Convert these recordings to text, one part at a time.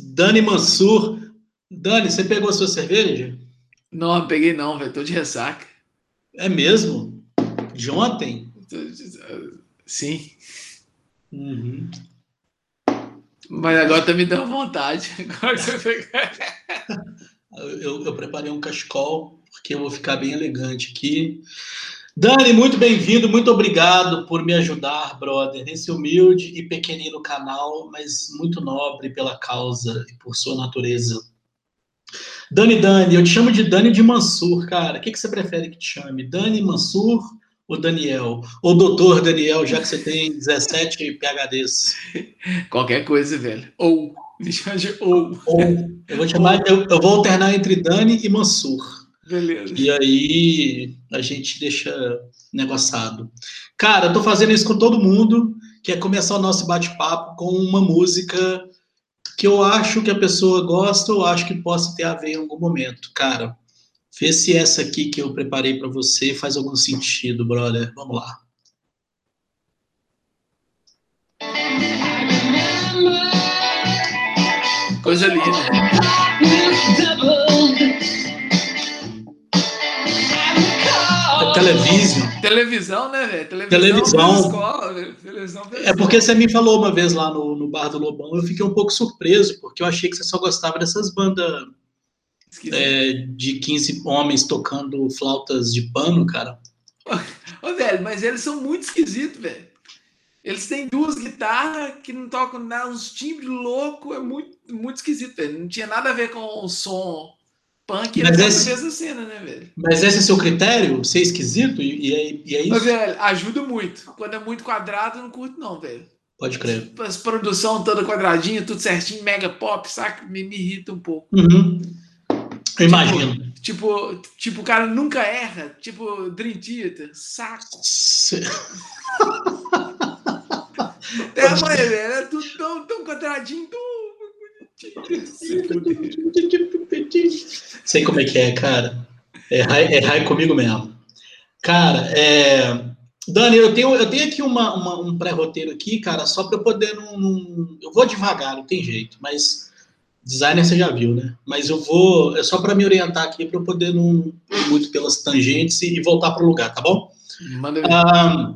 Dani Mansur. Dani, você pegou a sua cerveja? Não, não peguei não, velho. Tô de ressaca. É mesmo? De ontem? Sim. Uhum. Mas agora tá me dando vontade. Agora você eu, eu preparei um cachecol, porque eu vou ficar bem elegante aqui. Dani, muito bem-vindo, muito obrigado por me ajudar, brother, nesse humilde e pequenino canal, mas muito nobre pela causa e por sua natureza. Dani, Dani, eu te chamo de Dani de Mansur, cara. O que, que você prefere que te chame? Dani Mansur ou Daniel? Ou doutor Daniel, já que você tem 17 PHDs? Qualquer coisa, velho. Ou. Me chama de ou. ou. Eu vou chamar, eu, eu vou alternar entre Dani e Mansur. Beleza. E aí a gente deixa negociado. Cara, eu tô fazendo isso com todo mundo, que é começar o nosso bate-papo com uma música que eu acho que a pessoa gosta ou acho que possa ter a ver em algum momento. Cara, vê se essa aqui que eu preparei para você faz algum sentido, brother. Vamos lá. Coisa linda. Televisão. Televisão, né, velho? Televisão. Televisão. Escola, televisão é porque você me falou uma vez lá no, no Bar do Lobão, eu fiquei um pouco surpreso, porque eu achei que você só gostava dessas bandas é, de 15 homens tocando flautas de pano, cara. Ô, velho, mas eles são muito esquisitos, velho. Eles têm duas guitarras que não tocam nada, uns timbres loucos, é muito, muito esquisito, velho. Não tinha nada a ver com o som Punk mas é esse, mesma cena, né, velho? Mas esse é seu critério? Ser esquisito? E, e, é, e é isso? Mas, velho, ajuda muito. Quando é muito quadrado, eu não curto, não, velho. Pode crer. As produção toda quadradinha, tudo certinho, mega pop, saca? Me, me irrita um pouco. Uhum. Eu imagino. Tipo, tipo, tipo, o cara nunca erra. Tipo, Dream Theater. Saco. Se... é, mas, velho, é tudo tão, tão quadradinho, tão Sei como é que é, cara. É errar é comigo mesmo. Cara, é... Dani, eu tenho, eu tenho aqui uma, uma um pré-roteiro aqui, cara, só para eu poder não, não, Eu vou devagar, não tem jeito, mas designer você já viu, né? Mas eu vou. É só para me orientar aqui para eu poder não ir muito pelas tangentes e, voltar para o lugar, tá bom? Manda ah,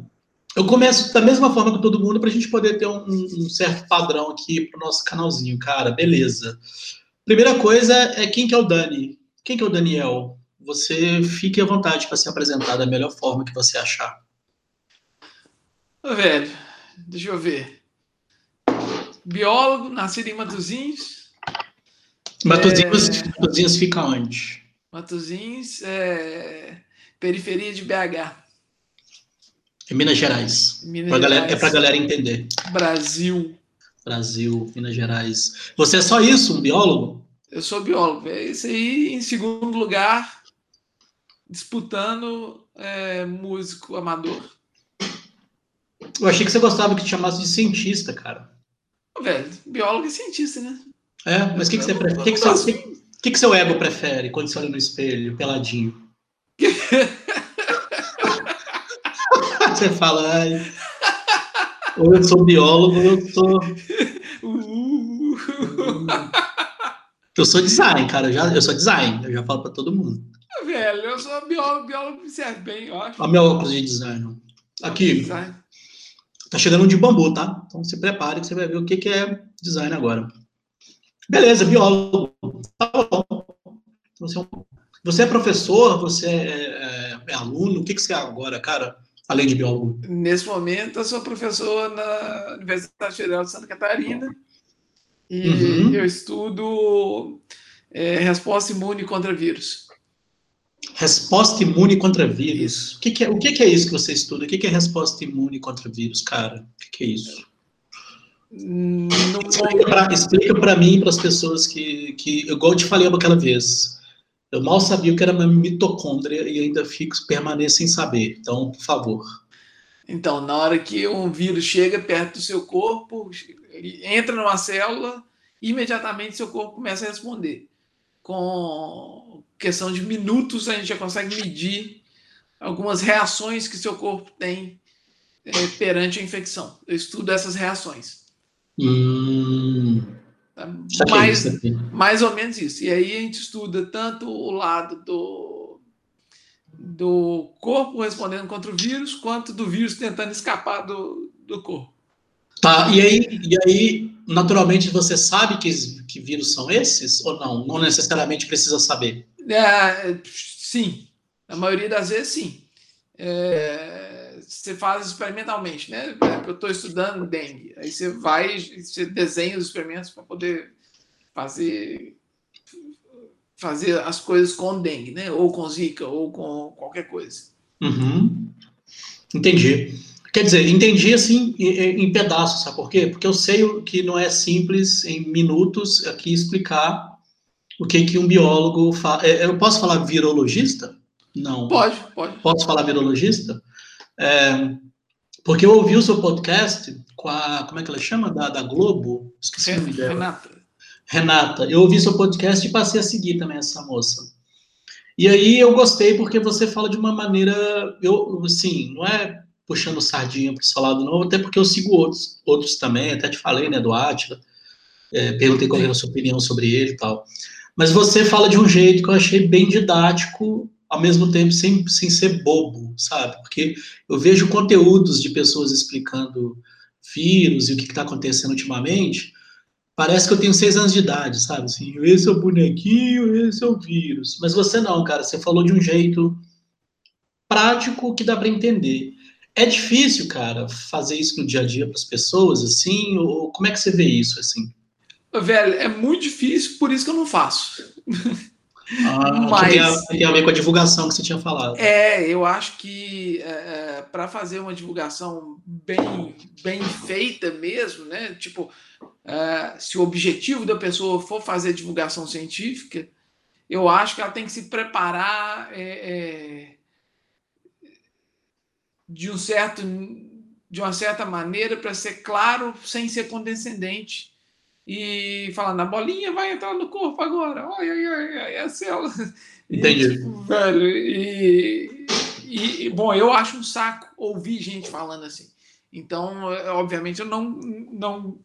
eu começo da mesma forma que todo mundo para a gente poder ter um, um certo padrão aqui para o nosso canalzinho, cara. Beleza. Primeira coisa é quem que é o Dani? Quem que é o Daniel? Você fique à vontade para se apresentar da melhor forma que você achar. Ô, velho, deixa eu ver. Biólogo, nascido em Matozinhos. Matozinhos, é... Matozinhos fica onde? Matozinhos, é... periferia de BH. É Minas Gerais. Minas pra Gerais. Galera, é para galera entender. Brasil. Brasil, Minas Gerais. Você é só isso, um biólogo? Eu sou biólogo. É isso aí, em segundo lugar, disputando é, músico amador. Eu achei que você gostava que te chamasse de cientista, cara. Velho, biólogo e cientista, né? É, mas o que, que você prefere? O que, que, seu, que, que seu ego prefere quando você olha no espelho, peladinho? você fala, ai, ou eu sou biólogo, ou eu sou. Uh. Eu sou design, cara. Eu, já, eu sou design, eu já falo pra todo mundo. Velho, eu sou biólogo, biólogo me serve bem, eu acho. Olha meu óculos de design. Aqui. Design. Tá chegando um de bambu, tá? Então se prepare que você vai ver o que, que é design agora. Beleza, biólogo. Tá bom. Você é, você é professor, você é, é, é aluno, o que, que você é agora, cara? além de biólogo? Nesse momento, eu sou professor na Universidade Federal de Santa Catarina e uhum. eu estudo é, resposta imune contra vírus. Resposta imune contra vírus? O que, que é, o que, que, é isso que você estuda? O que, que é resposta imune contra vírus, cara? O que, que é isso? Hum, explica para mim e para as pessoas que, que, igual eu te falei aquela vez, eu mal sabia o que era uma mitocôndria e ainda fico permaneço sem saber. Então, por favor. Então, na hora que um vírus chega perto do seu corpo, entra numa célula, imediatamente seu corpo começa a responder. Com questão de minutos, a gente já consegue medir algumas reações que seu corpo tem é, perante a infecção. Eu estudo essas reações. Hum, É mais, mais ou menos isso. E aí a gente estuda tanto o lado do, do corpo respondendo contra o vírus, quanto do vírus tentando escapar do, do corpo. Tá, e aí, e aí, naturalmente, você sabe que, que vírus são esses ou não? Não necessariamente precisa saber. É, sim, na maioria das vezes, sim. É, você faz experimentalmente, né? Eu estou estudando dengue. Aí você vai, você desenha os experimentos para poder fazer fazer as coisas com dengue, né? Ou com zika, ou com qualquer coisa. Uhum. Entendi. Quer dizer, entendi assim em pedaços, sabe por quê? Porque eu sei que não é simples em minutos aqui explicar o que que um biólogo faz. É, eu posso falar virologista? Não. Pode, pode. Posso falar virologista? É, porque eu ouvi o seu podcast com a. Como é que ela chama? Da, da Globo? Esqueci o nome dela. Renata. Renata. Eu ouvi seu podcast e passei a seguir também essa moça. E aí eu gostei porque você fala de uma maneira. Eu, assim, não é puxando sardinha para o salado novo, até porque eu sigo outros, outros também, até te falei, né, do Atila, é, perguntei qual era a sua opinião sobre ele e tal. Mas você fala de um jeito que eu achei bem didático, ao mesmo tempo sem, sem ser bobo, sabe? Porque eu vejo conteúdos de pessoas explicando vírus e o que está acontecendo ultimamente, parece que eu tenho seis anos de idade, sabe? Assim, esse é o bonequinho, esse é o vírus. Mas você não, cara, você falou de um jeito prático que dá para entender. É difícil, cara, fazer isso no dia a dia para as pessoas, assim? Ou como é que você vê isso, assim? Velho, é muito difícil, por isso que eu não faço. Ah, Mas, tem a, tem, a, ver com a divulgação que você tinha falado. É, eu acho que é, é para fazer uma divulgação bem, bem feita mesmo, né? Tipo, é, se o objetivo da pessoa for fazer divulgação científica, eu acho que ela tem que se preparar é, é de um certo de uma certa maneira para ser claro sem ser condescendente e falando a bolinha vai entrar no corpo agora. Ai ai ai, ai a célula entendi. e, tipo, velho e, e, bom eu acho um saco ouvir gente falando assim. Então obviamente eu não não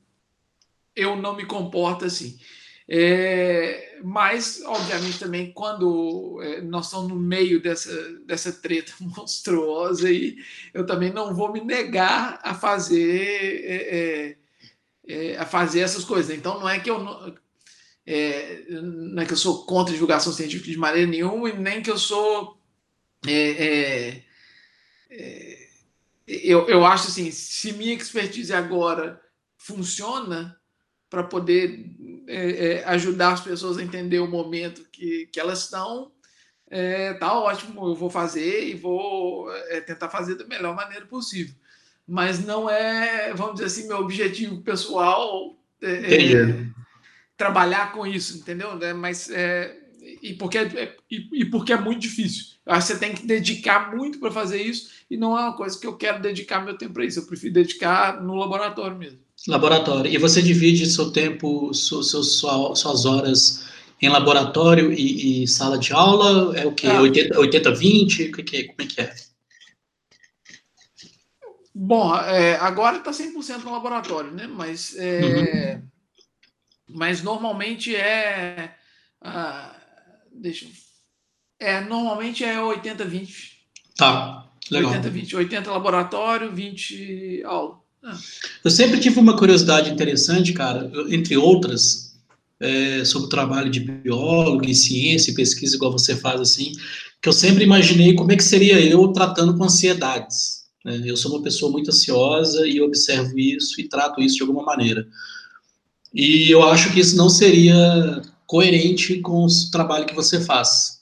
eu não me comporto assim é, mas, obviamente, também quando é, nós estamos no meio dessa, dessa treta monstruosa, e eu também não vou me negar a fazer é, é, é a fazer essas coisas. Então, não é que eu não, é, não é que eu sou contra a divulgação científica de maneira nenhuma, e nem que eu sou. eu, eu acho assim, se minha expertise agora funciona para poder é, é, ajudar as pessoas a entender o momento que, que elas estão, é, tá ótimo, eu vou fazer e vou é, tentar fazer da melhor maneira possível. Mas não é, vamos dizer assim, meu objetivo pessoal é, é trabalhar com isso, entendeu? É, mas e porque é, e, e, porque é muito difícil. Eu acho que você tem que dedicar muito para fazer isso e não é uma coisa que eu quero dedicar meu tempo para isso. Eu prefiro dedicar no laboratório mesmo. Laboratório. E você divide seu tempo, seu, seu, sua, suas horas em laboratório e, e, sala de aula? É o que? Ah. 80, 80, 20? O que, que, como é que é? Bom, é, agora está 100% no laboratório, né? Mas, é, uhum. mas normalmente é. Ah, deixa É, normalmente é 80-20. Tá, legal. 80-20. 80 laboratório, 20 aula. Eu sempre tive uma curiosidade interessante, cara, entre outras, é, sobre o trabalho de biólogo em ciência e pesquisa, igual você faz assim, que eu sempre imaginei como é que seria eu tratando com ansiedades. Né? Eu sou uma pessoa muito ansiosa e observo isso e trato isso de alguma maneira. E eu acho que isso não seria coerente com o trabalho que você faz.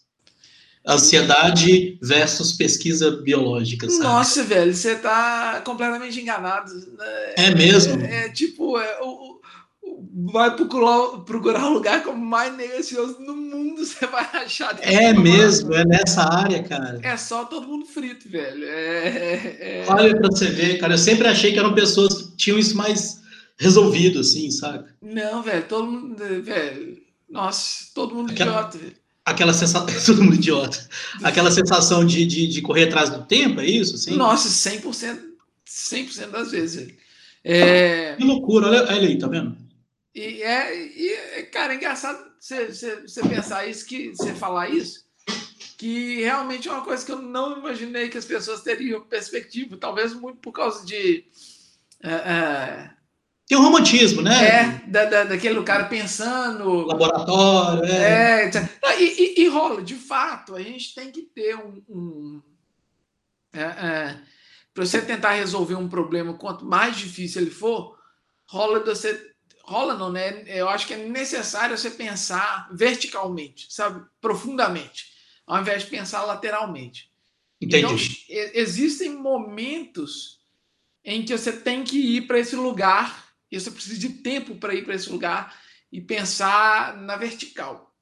Ansiedade versus pesquisa biológica. Sabe? Nossa, velho, você tá completamente enganado. Né? É mesmo? É, é tipo, é, o, o, vai procurar, procurar um lugar como mais negacioso no mundo, você vai achar. É mesmo, é nessa área, cara. É só todo mundo frito, velho. É, é... Olha pra você ver, cara. Eu sempre achei que eram pessoas que tinham isso mais resolvido, assim, sabe? Não, velho, todo mundo. Velho, nossa, todo mundo Aquela... idiota, velho aquela sensação, todo mundo idiota, aquela sensação de, de, de, correr atrás do tempo, é isso? Assim? Nossa, 100%, 100% das vezes. É... Que loucura, olha, olha aí, tá vendo? E é, e, cara, é engraçado você pensar isso, que você falar isso, que realmente é uma coisa que eu não imaginei que as pessoas teriam perspectiva, talvez muito por causa de. É, é, tem um romantismo, né? É, da, da, daquele cara pensando. Laboratório, é. é e, e, e, rola, de fato, a gente tem que ter um. um é, é, para você tentar resolver um problema, quanto mais difícil ele for, rola você. Rola não, né? Eu acho que é necessário você pensar verticalmente, sabe? Profundamente, ao invés de pensar lateralmente. Entendi. Então, existem momentos em que você tem que ir para esse lugar e você precisa de tempo para ir para esse lugar e pensar na vertical.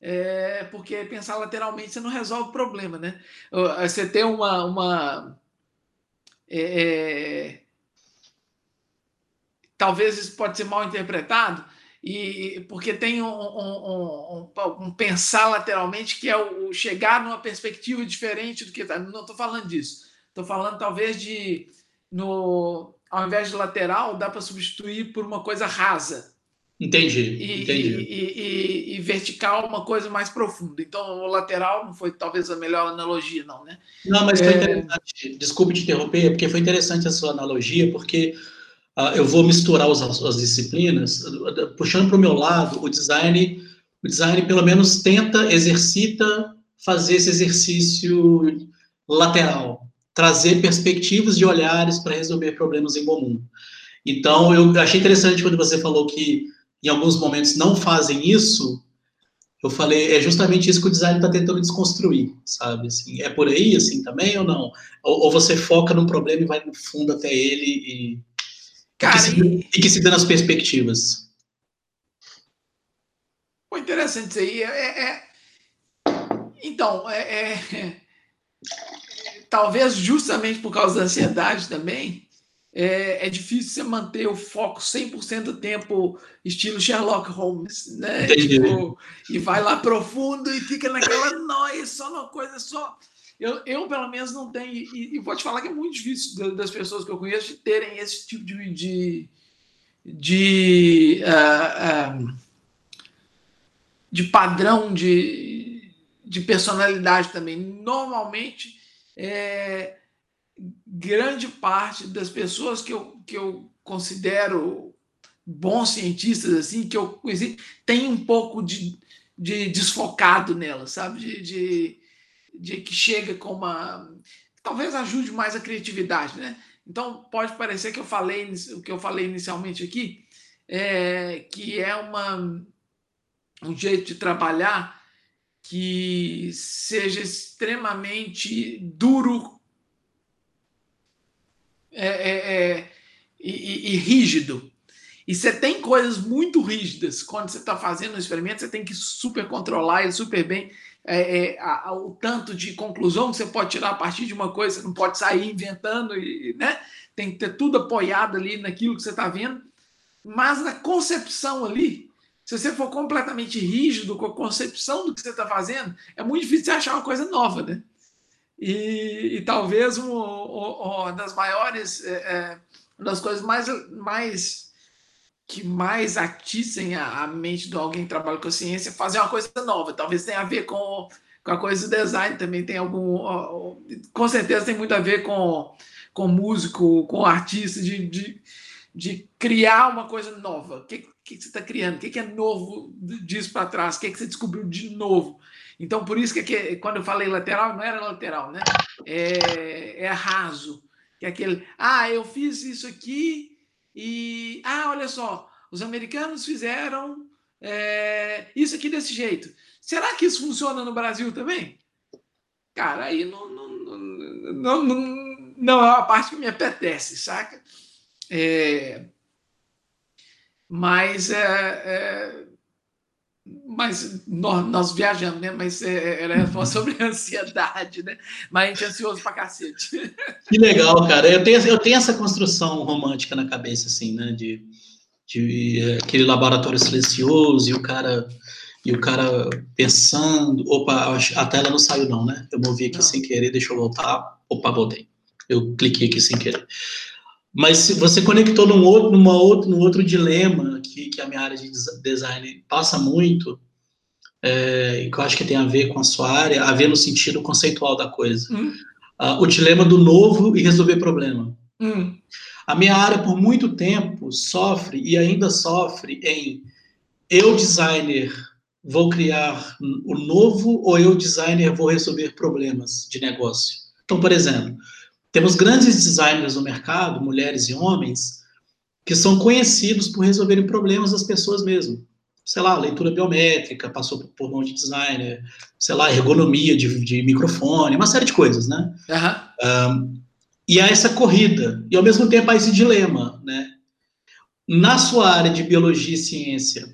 É, porque pensar lateralmente você não resolve o problema, né? Você tem uma. uma é, é, talvez isso pode ser mal interpretado, e porque tem um, um, um, um, pensar lateralmente que é o chegar numa perspectiva diferente do que tá. Não estou falando disso. Estou falando talvez de no ao invés de lateral, dá para substituir por uma coisa rasa. Entendi. E, entendi. E, e, e, vertical, uma coisa mais profunda. Então, o lateral não foi talvez a melhor analogia, não, né? Não, mas foi é... interessante. Desculpe te interromper, porque foi interessante a sua analogia, porque uh, eu vou misturar as, as disciplinas, puxando para o meu lado, o design, o design pelo menos tenta, exercita fazer esse exercício lateral, trazer perspectivas de olhares para resolver problemas em comum. Então, eu achei interessante quando você falou que em alguns momentos não fazem isso. Eu falei, é justamente isso que o design está tentando desconstruir, sabe? Assim, é por aí, assim, também ou não? Ou, ou, você foca num problema e vai no fundo até ele e, Cara, e, que, se, e... que se dê nas perspectivas? Pô, interessante isso aí. É, é... é então, é, é talvez justamente por causa da ansiedade também, é, é difícil você manter o foco 100% do tempo, estilo Sherlock Holmes, né? Tipo, e vai lá profundo e fica naquela noia, só uma coisa só. Eu, eu, pelo menos, não tenho. E, e vou te falar que é muito difícil das pessoas que eu conheço de terem esse tipo de. de, de, uh, uh, de padrão de, de personalidade também. Normalmente é, grande parte das pessoas que eu, que eu considero bons cientistas, assim, que eu conheci, tem um pouco de, de desfocado nela, sabe? De, de, de que chega com uma. Talvez ajude mais a criatividade, né? Então, pode parecer que eu falei o que eu falei inicialmente aqui, é, que é uma, um jeito de trabalhar que seja extremamente duro é, é, é, e, e, rígido. E você tem coisas muito rígidas quando você está fazendo um experimento, você tem que super controlar ele super bem. É, é, a, a, o tanto de conclusão que você pode tirar a partir de uma coisa, você não pode sair inventando, e, né? tem que ter tudo apoiado ali naquilo que você está vendo. Mas na concepção ali, se você for completamente rígido com a concepção do que você está fazendo, é muito difícil você achar uma coisa nova, né? E, e talvez um, uma das maiores, é, é, uma das coisas mais, mais que mais atissem a, a, mente de alguém que trabalha com ciência é fazer uma coisa nova. Talvez tenha a ver com, com a coisa do design também, tem algum. Com certeza tem muito a ver com, com músico, com artista, de, de, de criar uma coisa nova. O que, que você está criando? O que, que é novo disso para trás? O que, que você descobriu de novo? Então, por isso que, quando eu falei lateral, não era lateral, né? É, é raso. Que é aquele, ah, eu fiz isso aqui e, ah, olha só, os americanos fizeram é, isso aqui desse jeito. Será que isso funciona no Brasil também? Cara, aí não, não, não, não, não é a parte que me apetece, saca? É, mas é, é mas nós, nós, viajamos, né? Mas é, era sobre ansiedade, né? Mas a gente é ansioso pra cacete. Que legal, cara. Eu tenho, eu tenho essa construção romântica na cabeça, assim, né? De, de é, aquele laboratório silencioso e o cara e o cara pensando. Opa, a tela não saiu, não, né? Eu movi aqui não. sem querer, deixa eu voltar. Opa, voltei. Eu cliquei aqui sem querer. Mas você conectou num outro, numa outro, num outro dilema que, que a minha área de design passa muito, é, que eu acho que tem a ver com a sua área, a ver no sentido conceitual da coisa. Hum. Uh, o dilema do novo e resolver problema. Hum. A minha área, por muito tempo, sofre e ainda sofre em eu, designer, vou criar o novo ou eu, designer, vou resolver problemas de negócio. Então, por exemplo, temos grandes designers no mercado, mulheres e homens, que são conhecidos por resolverem problemas das pessoas mesmo. Sei lá, leitura biométrica, passou por mão de designer, sei lá, ergonomia de, de microfone, uma série de coisas, né? Uhum. Um, e há essa corrida, e ao mesmo tempo há esse dilema, né? Na sua área de biologia e ciência,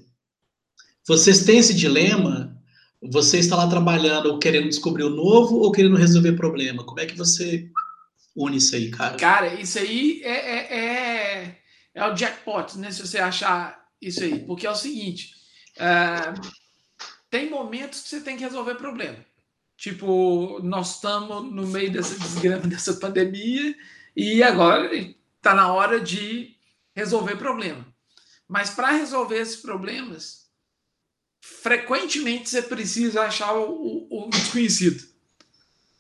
vocês têm esse dilema? Você está lá trabalhando querendo descobrir o novo ou querendo resolver problema? Como é que você une isso aí, cara? Cara, isso aí é, é, é, é o jackpot, né? Se você achar isso aí. Porque é o seguinte: é, tem momentos que você tem que resolver problema. Tipo, nós estamos no meio dessa desgrama, dessa pandemia, e agora está na hora de resolver problema. Mas para resolver esses problemas, frequentemente você precisa achar o, o, desconhecido,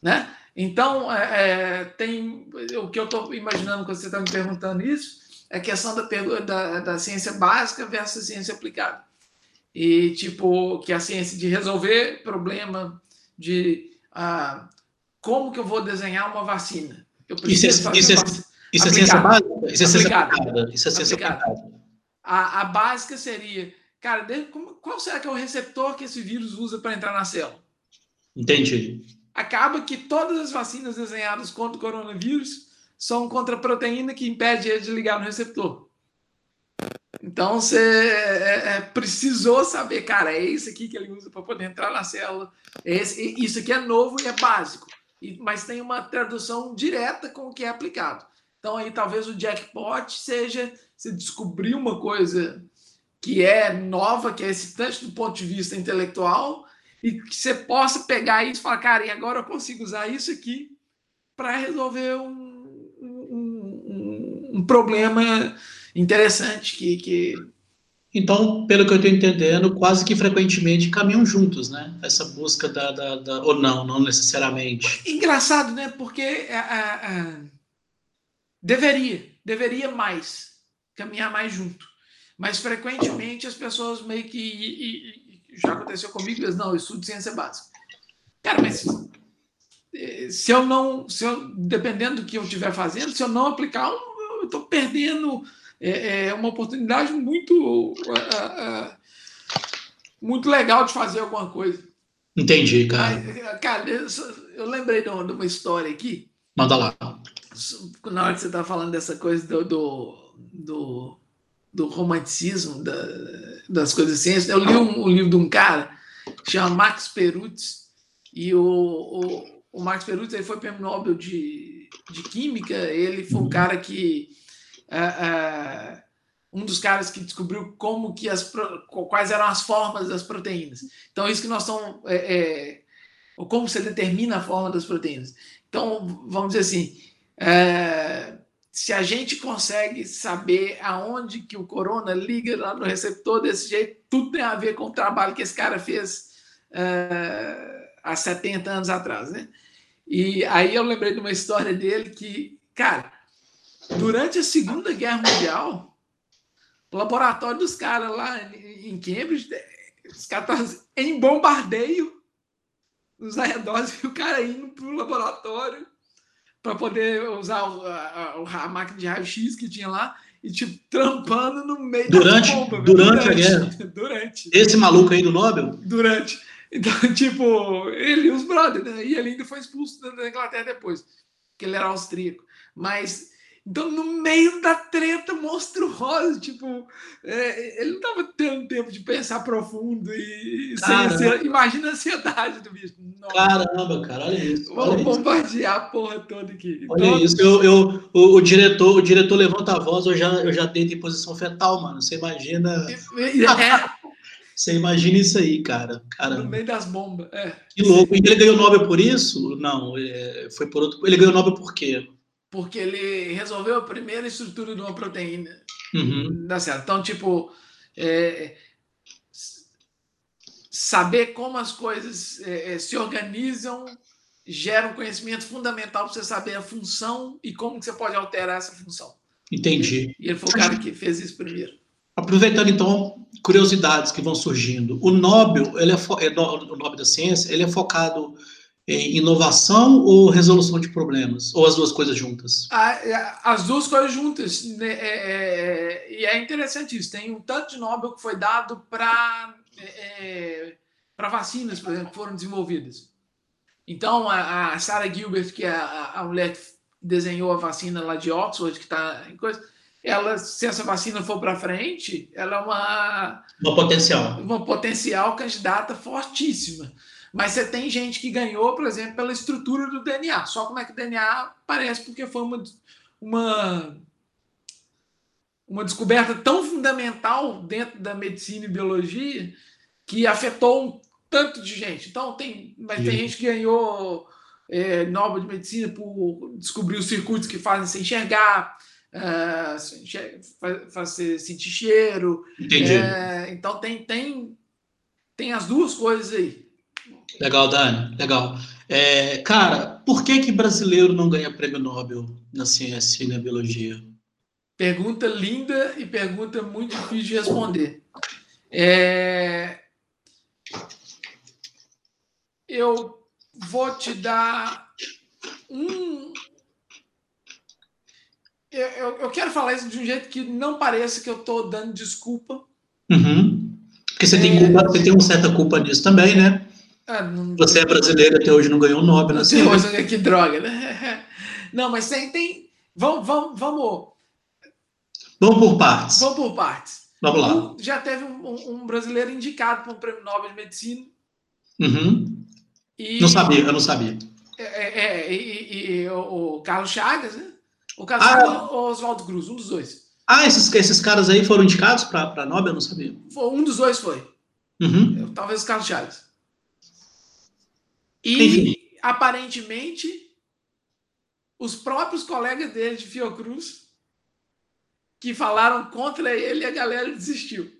né? Então, é, é, tem o que eu estou imaginando quando você está me perguntando isso é a questão da, da, da ciência básica versus ciência aplicada. E, tipo, que é a ciência de resolver problema, de ah, como que eu vou desenhar uma vacina. Eu preciso isso é, isso, é, isso é ciência básica? Isso é ciência aplicada. Isso é ciência aplicada. A, a básica seria, cara, qual será que é o receptor que esse vírus usa para entrar na célula? Entendi acaba que todas as vacinas desenhadas contra o coronavírus são contra a proteína que impede ele de ligar no receptor. Então você é, é, precisou saber, cara, é isso aqui que ele usa para poder entrar na célula. É esse, isso aqui é novo e é básico, e, mas tem uma tradução direta com o que é aplicado. Então aí talvez o jackpot seja se descobrir uma coisa que é nova, que é excitante do ponto de vista intelectual, e que você possa pegar isso e falar, cara, e agora eu consigo usar isso aqui para resolver um, um, um, problema interessante que, que... Então, pelo que eu estou entendendo, quase que frequentemente caminham juntos, né? Essa busca da, da, da... ou não, não necessariamente. Engraçado, né? Porque deveria, deveria mais caminhar mais junto. Mas frequentemente as pessoas meio que já aconteceu comigo, eles, não, eu estudo ciência básica. Cara, mas eh, se eu não, se eu, dependendo do que eu estiver fazendo, se eu não aplicar, eu estou perdendo é, é, uma oportunidade muito, é, muito legal de fazer alguma coisa. Entendi, cara. Mas, cara, eu, eu lembrei de uma, de uma, história aqui. Manda lá. Na hora que você está falando dessa coisa do, do, do do romanticismo da, das coisas ciências. Eu li um, um, livro de um cara chama Max Perutz, e o, o, o Max Perutz ele foi prêmio Nobel de, de Química, ele foi um cara que. Uh, uh, um dos caras que descobriu como que as quais eram as formas das proteínas. Então isso que nós estamos é, é, como você determina a forma das proteínas. Então vamos dizer assim, é, se a gente consegue saber aonde que o corona liga lá no receptor desse jeito, tudo tem a ver com o trabalho que esse cara fez uh, há 70 anos atrás, né? E aí eu lembrei de uma história dele que, cara, durante a Segunda Guerra Mundial, o laboratório dos caras lá em Cambridge, os caras em bombardeio nos arredores e o cara indo para o laboratório para poder usar o, a, a, máquina de raio-x que tinha lá e, tipo, trampando no meio durante, da bomba. Durante, durante a guerra? Durante. Esse maluco aí do Nobel? Durante. Então, tipo, ele e os brothers, né? E ele ainda foi expulso da Inglaterra depois, porque ele era austríaco. Mas então, no meio da treta monstruosa, tipo, é, ele não estava tendo tempo de pensar profundo e sem imagina a ansiedade do bicho. Nossa. Caramba, cara, olha isso. Vamos bombardear a porra toda aqui. Olha então, isso, eu, eu, o, o, diretor, o diretor levanta a voz, eu já, eu já deito em posição fetal, mano. Você imagina. É. Você imagina isso aí, cara. Caramba. No meio das bombas. É. Que louco. E ele ganhou Nobel por isso? Não, é, foi por outro. Ele ganhou Nobel por quê? Porque ele resolveu a primeira estrutura de uma proteína Uhum. da célula. Então, tipo, é, saber como as coisas é, é, se organizam gera um conhecimento fundamental para você saber a função e como que você pode alterar essa função. Entendi. E ele foi o cara que fez isso primeiro. Aproveitando então curiosidades que vão surgindo, o Nobel, ele é, é o Nobel da Ciência, ele é focado inovação ou resolução de problemas, ou as duas coisas juntas? As duas coisas juntas. né, é- é- e é interessante isso. Tem um tanto de Nobel que foi dado para para vacinas, por exemplo, que foram desenvolvidas. Então, a, a Sarah Gilbert, que é a, a mulher que desenhou a vacina lá de Oxford, que está em coisa, ela, se essa vacina for para frente, ela é uma, No potencial. uma potencial candidata fortíssima. Mas você tem gente que ganhou, por exemplo, pela estrutura do DNA. Só como é que o DNA parece, porque foi uma, uma, uma descoberta tão fundamental dentro da medicina e biologia que afetou um tanto de gente. Então, tem, mas tem gente que ganhou é, Nobel de Medicina por descobrir os circuitos que fazem enxergar, se enxer- fa- fazer sentir cheiro, Entendi. é, então tem, tem, tem as duas coisas aí. Legal, Dani. Legal. É, cara, por que que brasileiro não ganha prêmio Nobel na ciência e na biologia? Pergunta linda e pergunta muito difícil de responder. É, Eu vou te dar um. Eu, eu- eu quero falar isso de um jeito que não pareça que eu estou dando desculpa. Uhum. Porque você tem É. culpa, você tem uma certa culpa nisso também, né? Ah, não- Você é brasileiro até hoje não ganhou o Nobel sei, ciência. que droga, né? Não, mas tem. tem vamos, vamos, vamos, Vamos por partes. vamos por partes. Vamos lá. Um- já teve um, um- um brasileiro indicado para um prêmio Nobel de Medicina. Uhum. E, Não sabia, eu não sabia. É, é, e, e- e o, o Carlos Chagas, né? O Carlos Ah. Chagas ou Oswaldo Cruz, um dos dois. Ah, esses, esses caras aí foram indicados para Nobel? Eu não sabia. Um dos dois foi. Uhum. Talvez o Carlos Chagas. E, Enfim. aparentemente, os próprios colegas dele de Fiocruz que falaram contra ele e a galera desistiu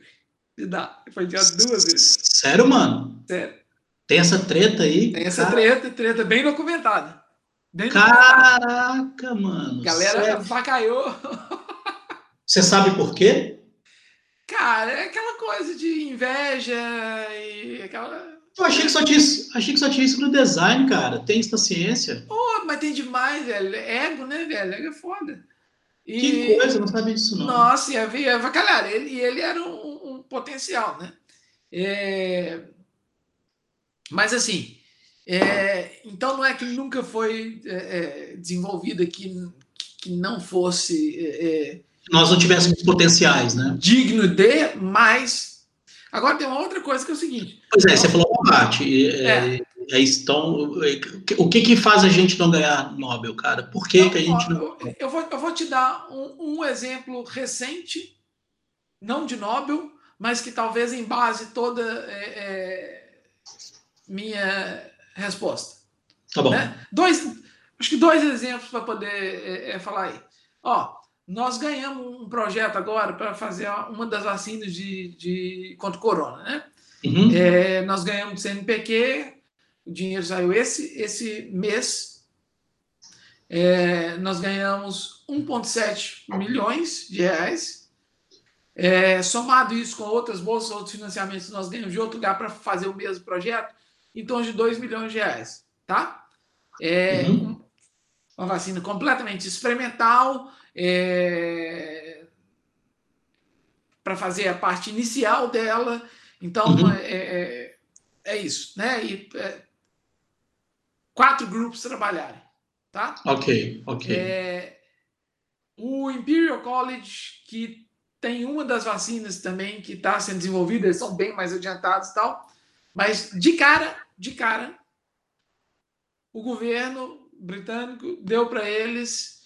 de dar. Foi enviado duas vezes. Sério, mano? Sério. Tem essa treta aí? Tem essa Cara- treta, treta bem documentada. Bem documentada. Caraca, mano. A galera sério. vacaiou. Você sabe por quê? Cara, é aquela coisa de inveja e aquela. Eu achei que só tinha, isso- achei que só tinha isso no design, cara. Tem isso na ciência. Pô, mas tem demais, velho. Ego, né, velho? Ego é foda. E... Que coisa, não sabia disso, não. Nossa, ia ver, avacalhar. Ele, e ele era um, um potencial, né? É, Mas assim, é, então não é que nunca foi é, é, desenvolvida que, que não fosse é, é, Nós não tivéssemos potenciais, né? digno de, mas. Agora tem uma outra coisa que é o seguinte: Pois é, você falou uma parte. e, é, é então, o que que faz a gente não ganhar Nobel, cara? Por que, que a gente não. eu, vou, eu vou te dar um, um exemplo recente, não de Nobel, mas que talvez embase toda é, é, minha resposta. Tá bom. né? Dois, acho que dois exemplos para poder falar aí. Ó, nós ganhamos um projeto agora para fazer uma das vacinas de, de contra o corona, né? Uhum. É, nós ganhamos do CNPq, o dinheiro saiu esse, esse mês. É, nós ganhamos 1,7 milhões de reais. É, somado isso com outras bolsas, outros financiamentos nós ganhamos de outro lugar para fazer o mesmo projeto, em torno de 2 milhões de reais. Tá? É, Uhum. Uma vacina completamente experimental, é, para fazer a parte inicial dela. Então, Uhum. é, é, é isso. Né? E, é, quatro grupos trabalharem. Tá? Ok, ok. É, o Imperial College, que tem uma das vacinas também que está sendo desenvolvida, eles são bem mais adiantados e tal, mas de cara, de cara, o governo britânico deu para eles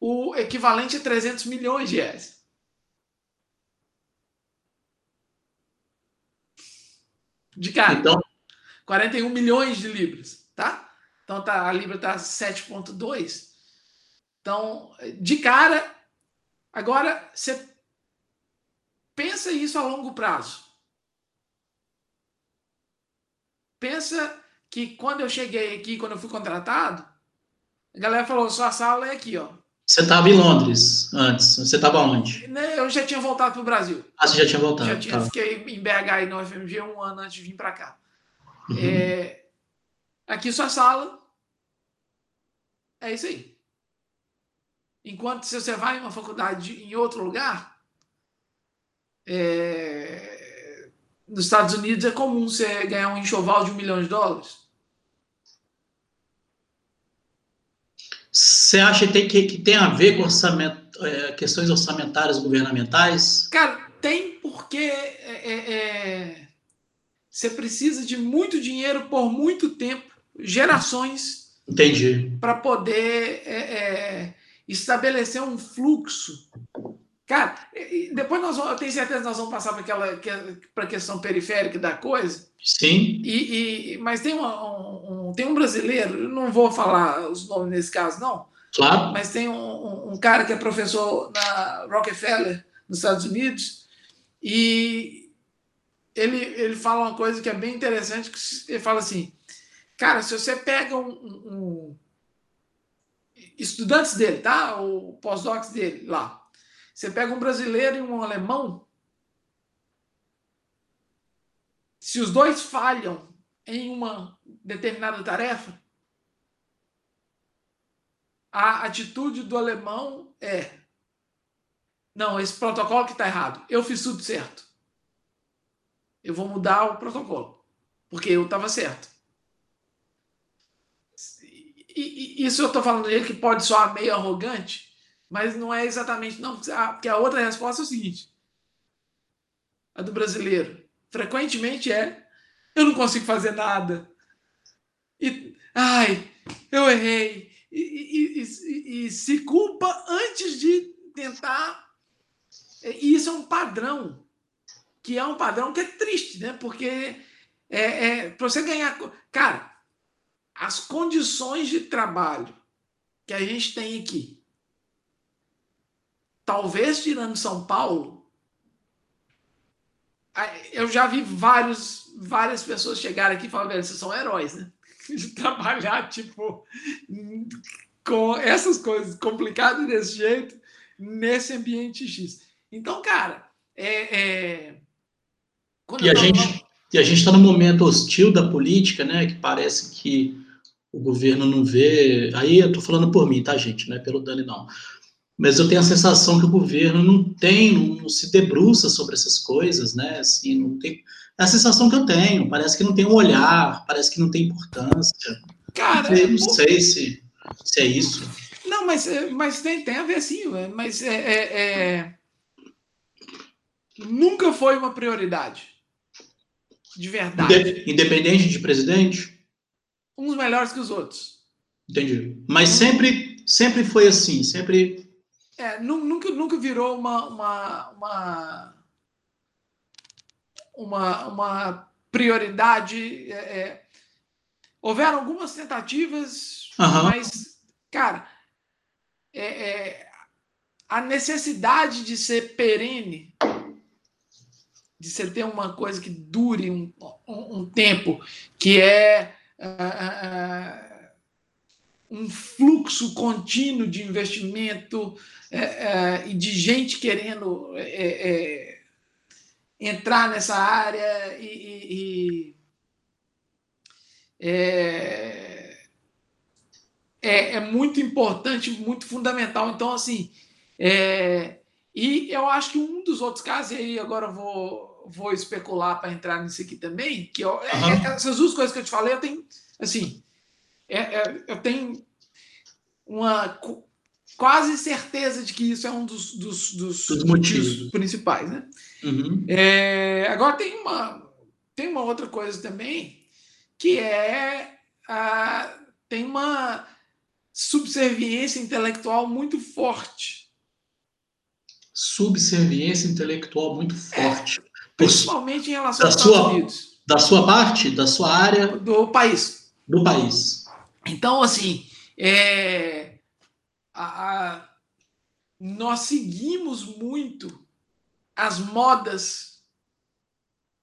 o equivalente a 300 milhões de reais. De cara. Então, 41 milhões de libras, tá? Então tá, a libra está 7,2. Então, de cara, agora você pensa isso a longo prazo. Pensa que quando eu cheguei aqui, quando eu fui contratado, a galera falou: sua sala é aqui, ó. Você estava em Londres antes. Você estava onde? Né, eu já tinha voltado para o Brasil. Ah, você já tinha voltado. Já tinha, tá. fiquei em BH e no FMG um ano antes de vir para cá. Uhum. É, aqui sua sala. É isso aí. Enquanto se você vai em uma faculdade em outro lugar, é, nos Estados Unidos é comum você ganhar um enxoval de um milhão de dólares. Você acha que tem, que, que tem a ver com orçamento, é, questões orçamentárias governamentais? Cara, tem porque é, é, é você precisa de muito dinheiro por muito tempo, gerações. Entendi. Para poder é, estabelecer um fluxo. Cara, depois nós vamos, eu tenho certeza que nós vamos passar para aquela para a questão periférica da coisa. Sim. E, e mas tem um, um, tem um brasileiro, não vou falar os nomes nesse caso não. Claro. Mas tem um, um cara que é professor na Rockefeller nos Estados Unidos e ele ele fala uma coisa que é bem interessante que ele fala assim, cara, se você pega um, um estudantes dele, tá? O pós-docs dele lá. Você pega um brasileiro e um alemão, se os dois falham em uma determinada tarefa, a atitude do alemão é: não, esse protocolo que está errado, eu fiz tudo certo. Eu vou mudar o protocolo, porque eu estava certo. E, isso eu estou falando dele que pode soar meio arrogante, mas não é exatamente não, porque a outra resposta é o seguinte: a do brasileiro frequentemente é eu não consigo fazer nada. E ai, eu errei. E, e, e, e se culpa antes de tentar. E isso é um padrão, que é um padrão que é triste, né? Porque é, é para você ganhar. Cara, as condições de trabalho que a gente tem aqui, talvez tirando São Paulo, eu já vi vários, várias pessoas chegarem aqui e falar, velho, vocês são heróis, né? De trabalhar, tipo, com essas coisas complicadas desse jeito, nesse ambiente X. Então, cara, é. é... e, a gente, e a gente está num momento hostil da política, né? Que parece que o governo não vê. Aí eu estou falando por mim, tá, gente? Não é pelo Dani, não. Mas eu tenho a sensação que o governo não tem, não se debruça sobre essas coisas, né? Assim, não tem. É a sensação que eu tenho. Parece que não tem um olhar, parece que não tem importância. Cara, eu não sei se, se é isso. Não, mas, mas tem, tem a ver sim, mas é, é, é... nunca foi uma prioridade. De verdade. Independente de presidente? uns melhores que os outros. Entendi. Mas sempre, sempre foi assim, sempre. É, nunca, nunca virou uma, uma, uma, uma, uma prioridade. É, é. Houveram algumas tentativas, uhum. mas, cara, é, é, a necessidade de ser perene, de você ter uma coisa que dure um, um, um tempo, que é um fluxo contínuo de investimento é, é, e de gente querendo é, é entrar nessa área e, e, e é, é, é, muito importante, muito fundamental. Então, assim, e eu acho que um dos outros casos, e aí agora eu vou vou especular para entrar nisso aqui também, que eu, uhum. essas duas coisas que eu te falei, eu tenho, assim, é, é, eu tenho uma quase certeza de que isso é um dos, dos, dos, dos motivos principais, né? Uhum. É, agora tem uma tem uma outra coisa também que é a, tem uma subserviência intelectual muito forte. Subserviência intelectual muito é. forte. É, Principalmente em relação da aos Estados sua, Unidos. Da sua parte, da sua área. Do país. Do país. Então, assim, é, a, a, nós seguimos muito as modas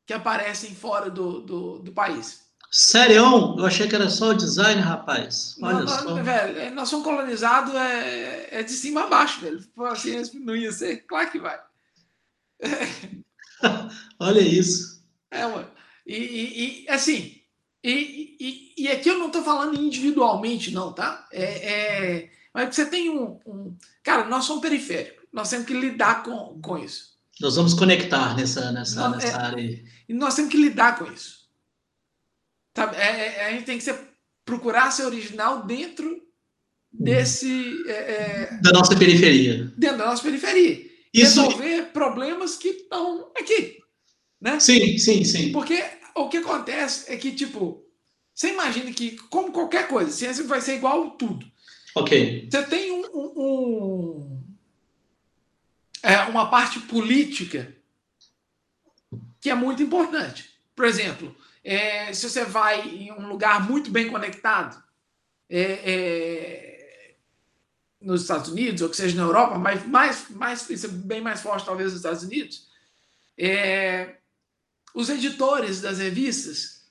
que aparecem fora do, do, do país. Sério? Eu achei que era só o design, rapaz. Olha não, só. velho, é, nós somos colonizados é, é de cima a baixo, velho. Assim, não ia ser? Claro que vai. Olha isso. É, mano. E, e, e assim, e, e, e, aqui eu não estou falando individualmente, não, tá? É, é, mas você tem um, um, Cara, nós somos periféricos. Nós temos que lidar com, com isso. Nós vamos conectar nessa, nessa, nessa é, área. E nós temos que lidar com isso. Tá? É, é, a gente tem que ser, procurar ser original dentro desse. É, é, da nossa periferia. Dentro da nossa periferia. Isso... Resolver problemas que estão aqui. Né? Sim, sim, sim. Porque o que acontece é que, tipo, você imagina que, como qualquer coisa, ciência vai ser igual tudo. Ok. Você tem um, um, um é, uma parte política que é muito importante. Por exemplo, é, se você vai em um lugar muito bem conectado, é, é, nos Estados Unidos, ou que seja na Europa, mas mais, mais, isso é bem mais forte talvez nos Estados Unidos, é, os editores das revistas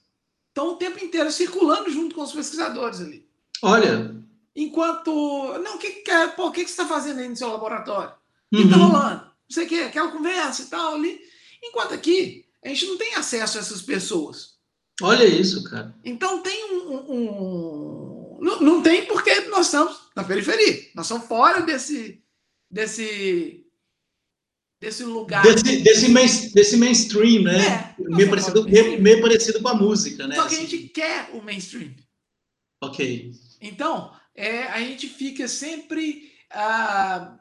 estão o tempo inteiro circulando junto com os pesquisadores ali. Olha. Enquanto. Não, que, que, é, pô, que, que você está fazendo aí no seu laboratório? O que está uhum. rolando? Não sei o que, aquela conversa e tal ali. Enquanto aqui, a gente não tem acesso a essas pessoas. Olha isso, cara. Então tem um. um, um... Não, não, tem porque nós estamos na periferia. Nós somos fora desse. desse desse lugar. Desse, desse, main, desse mainstream, né? É, meio, parecido, meio, meio, parecido com a música, né? Só que a gente quer o mainstream. Ok. Então, é, a gente fica sempre ah,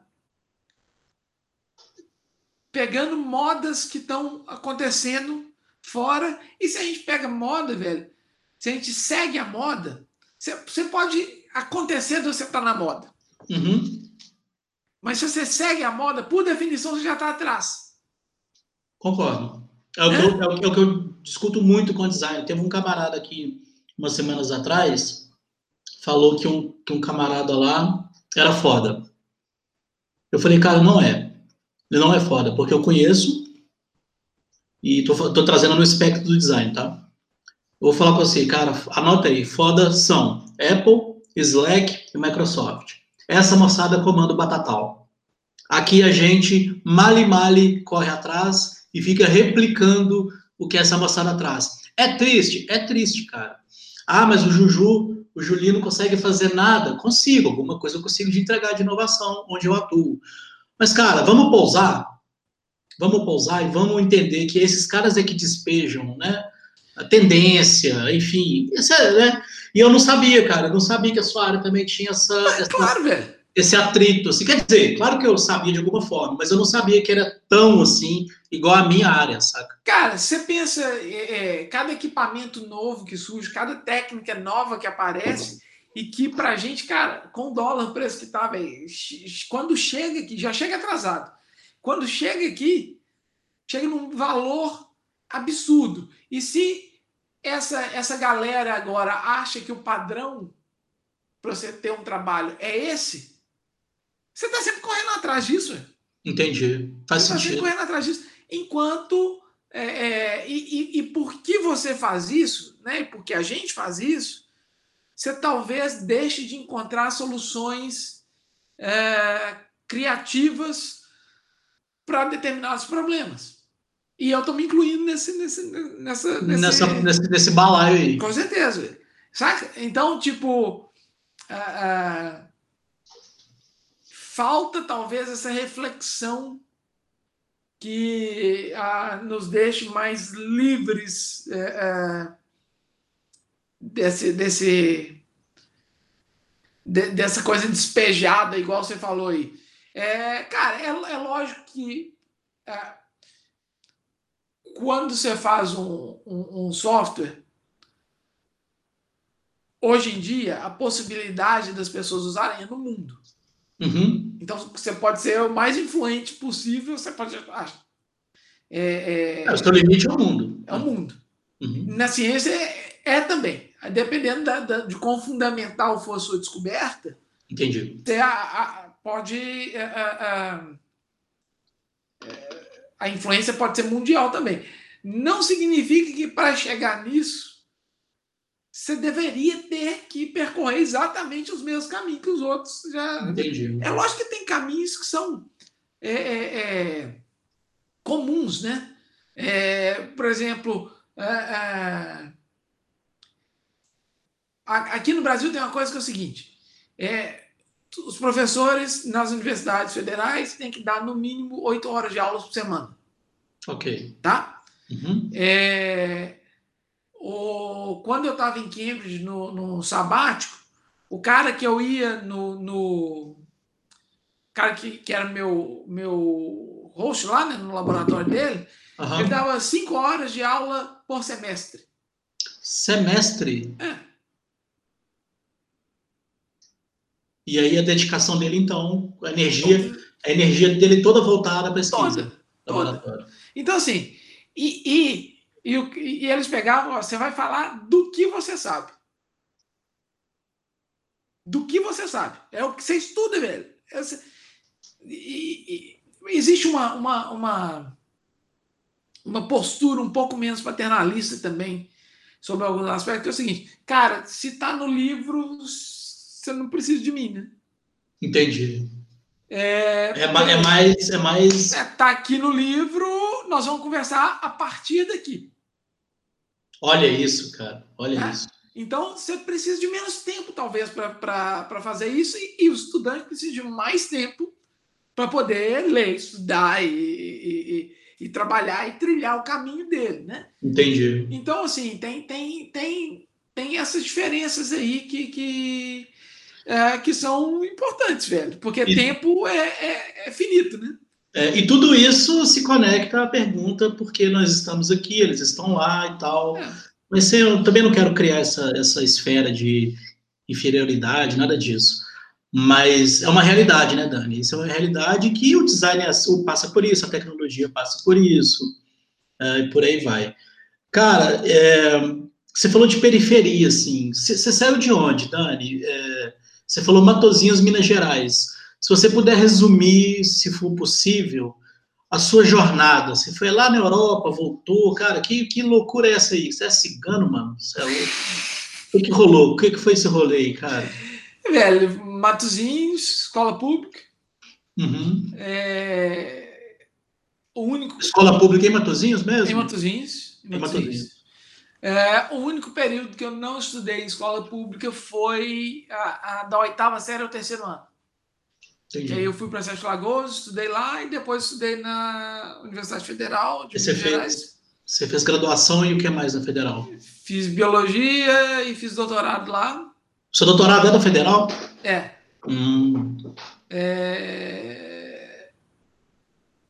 pegando modas que estão acontecendo fora. E se a gente pega moda, velho, se a gente segue a moda, você pode acontecer de você estar tá na moda. Uhum. Mas se você segue a moda, por definição, você já está atrás. Concordo. É o, é? Eu, é, o, é o, que eu discuto muito com design. Teve um camarada aqui, umas semanas atrás, falou que um, que um camarada lá era foda. Eu falei, cara, não é. Ele não é foda, porque eu conheço e tô, tô trazendo no espectro do design, tá? Eu vou falar com você, cara, anota aí, foda são Apple, Slack e Microsoft. Essa moçada comanda o batatal. Aqui a gente male male corre atrás e fica replicando o que essa moçada traz. É triste? É triste, cara. Ah, mas o Juju, o Julinho não consegue fazer nada. Consigo, alguma coisa eu consigo de entregar de inovação, onde eu atuo. Mas, cara, vamos pousar? vamos pousar e vamos entender que esses caras é que despejam, né? A tendência, enfim. É, né? E eu não sabia, cara, eu não sabia que a sua área também tinha essa, essa claro, velho. esse atrito. Assim. Quer dizer, claro que eu sabia de alguma forma, mas eu não sabia que era tão assim, igual a minha área, saca? Cara, você pensa, é, é, cada equipamento novo que surge, cada técnica nova que aparece, e que pra gente, cara, com o dólar, o preço que tá, velho, quando chega aqui, já chega atrasado. Quando chega aqui, chega num valor absurdo. E se essa, essa galera agora acha que o padrão para você ter um trabalho é esse, você está sempre correndo atrás disso. Entendi. Faz você sentido. Está sempre correndo atrás disso. Enquanto. É, é, e, e, e por que você faz isso, né? Porque a gente faz isso, você talvez deixe de encontrar soluções é, criativas para determinados problemas. E eu estou me incluindo nesse, nesse, nessa, nesse, nessa, nesse, nesse balaio aí. Com certeza. Saca? Então, tipo. Uh, uh, falta talvez essa reflexão que uh, nos deixe mais livres desse, desse, de, dessa coisa despejada, igual você falou aí. É, cara, é, é lógico que é, quando você faz um, um, um, software, hoje em dia, a possibilidade das pessoas usarem é no mundo. Uhum. Então, você pode ser o mais influente possível, você pode. Ah, é, é, é, o seu limite é o mundo. É o mundo. Uhum. Na ciência é, é também. Dependendo da, da, de quão fundamental for a sua descoberta, Entendi. Você a, a, pode. A, a, influência pode ser mundial também. Não significa que para chegar nisso você deveria ter que percorrer exatamente os mesmos caminhos que os outros já. Entendi. É lógico que tem caminhos que são é, é, é, comuns, né? É, por exemplo, é, é, aqui no Brasil tem uma coisa que é o seguinte: os professores nas universidades federais têm que dar no mínimo oito horas de aulas por semana. Ok. Tá? Uhum. É, o, quando eu estava em Cambridge, no, no sabático, o cara que eu ia no. no cara que, que era meu, meu host lá né, no laboratório dele, uhum. ele dava cinco horas de aula por semestre. Semestre? É. E aí a dedicação dele, então, a energia, a energia dele toda voltada para pesquisa. Toda, toda. Então, assim, e, e e, e eles pegavam, você vai falar do que você sabe. Do que você sabe. É o que você estuda, velho. e, e, existe uma, uma, uma, uma postura um pouco menos paternalista também sobre alguns aspectos, é o seguinte, cara, se está no livro, você não precisa de mim, né? Entendi. É, é, é mais. É mais... É, tá aqui no livro, nós vamos conversar a partir daqui. Olha isso, cara. Olha é. isso. Então, você precisa de menos tempo, talvez, para fazer isso, e, e o estudante precisa de mais tempo para poder ler, estudar e, e, e, trabalhar e trilhar o caminho dele, né? Entendi. Então, assim, tem, tem, tem, tem essas diferenças aí que, que, é, que são importantes, velho, porque tempo é, é, é finito, né? É, e tudo isso se conecta à pergunta por que nós estamos aqui, eles estão lá e tal. É. Mas eu também não quero criar essa, essa esfera de inferioridade, nada disso. Mas é uma realidade, né, Dani? Isso é uma realidade que o design passa por isso, a tecnologia passa por isso, é, e por aí vai. Cara, é, você falou de periferia, assim. Você saiu de onde, Dani? É, você falou Matozinhos, Minas Gerais. Se você puder resumir, se for possível, a sua jornada. Você foi lá na Europa, voltou, cara, que, que loucura é essa aí? Você é cigano, mano? Você é louco? O que, que rolou? O que, que foi esse rolê aí, cara? Velho, Matozinhos, escola pública. Uhum. É... O único. Escola pública em Matozinhos mesmo? Em Matozinhos. Em Matozinhos. É, o único período que eu não estudei em escola pública foi a, a da oitava série ao terceiro ano. Entendi. E aí eu fui para Sete Lagoas, estudei lá e depois estudei na Universidade Federal de você Minas Gerais. Fez, você fez graduação e o que mais na Federal? Fiz biologia e fiz doutorado lá. Seu doutorado é da Federal? É. Hum. é...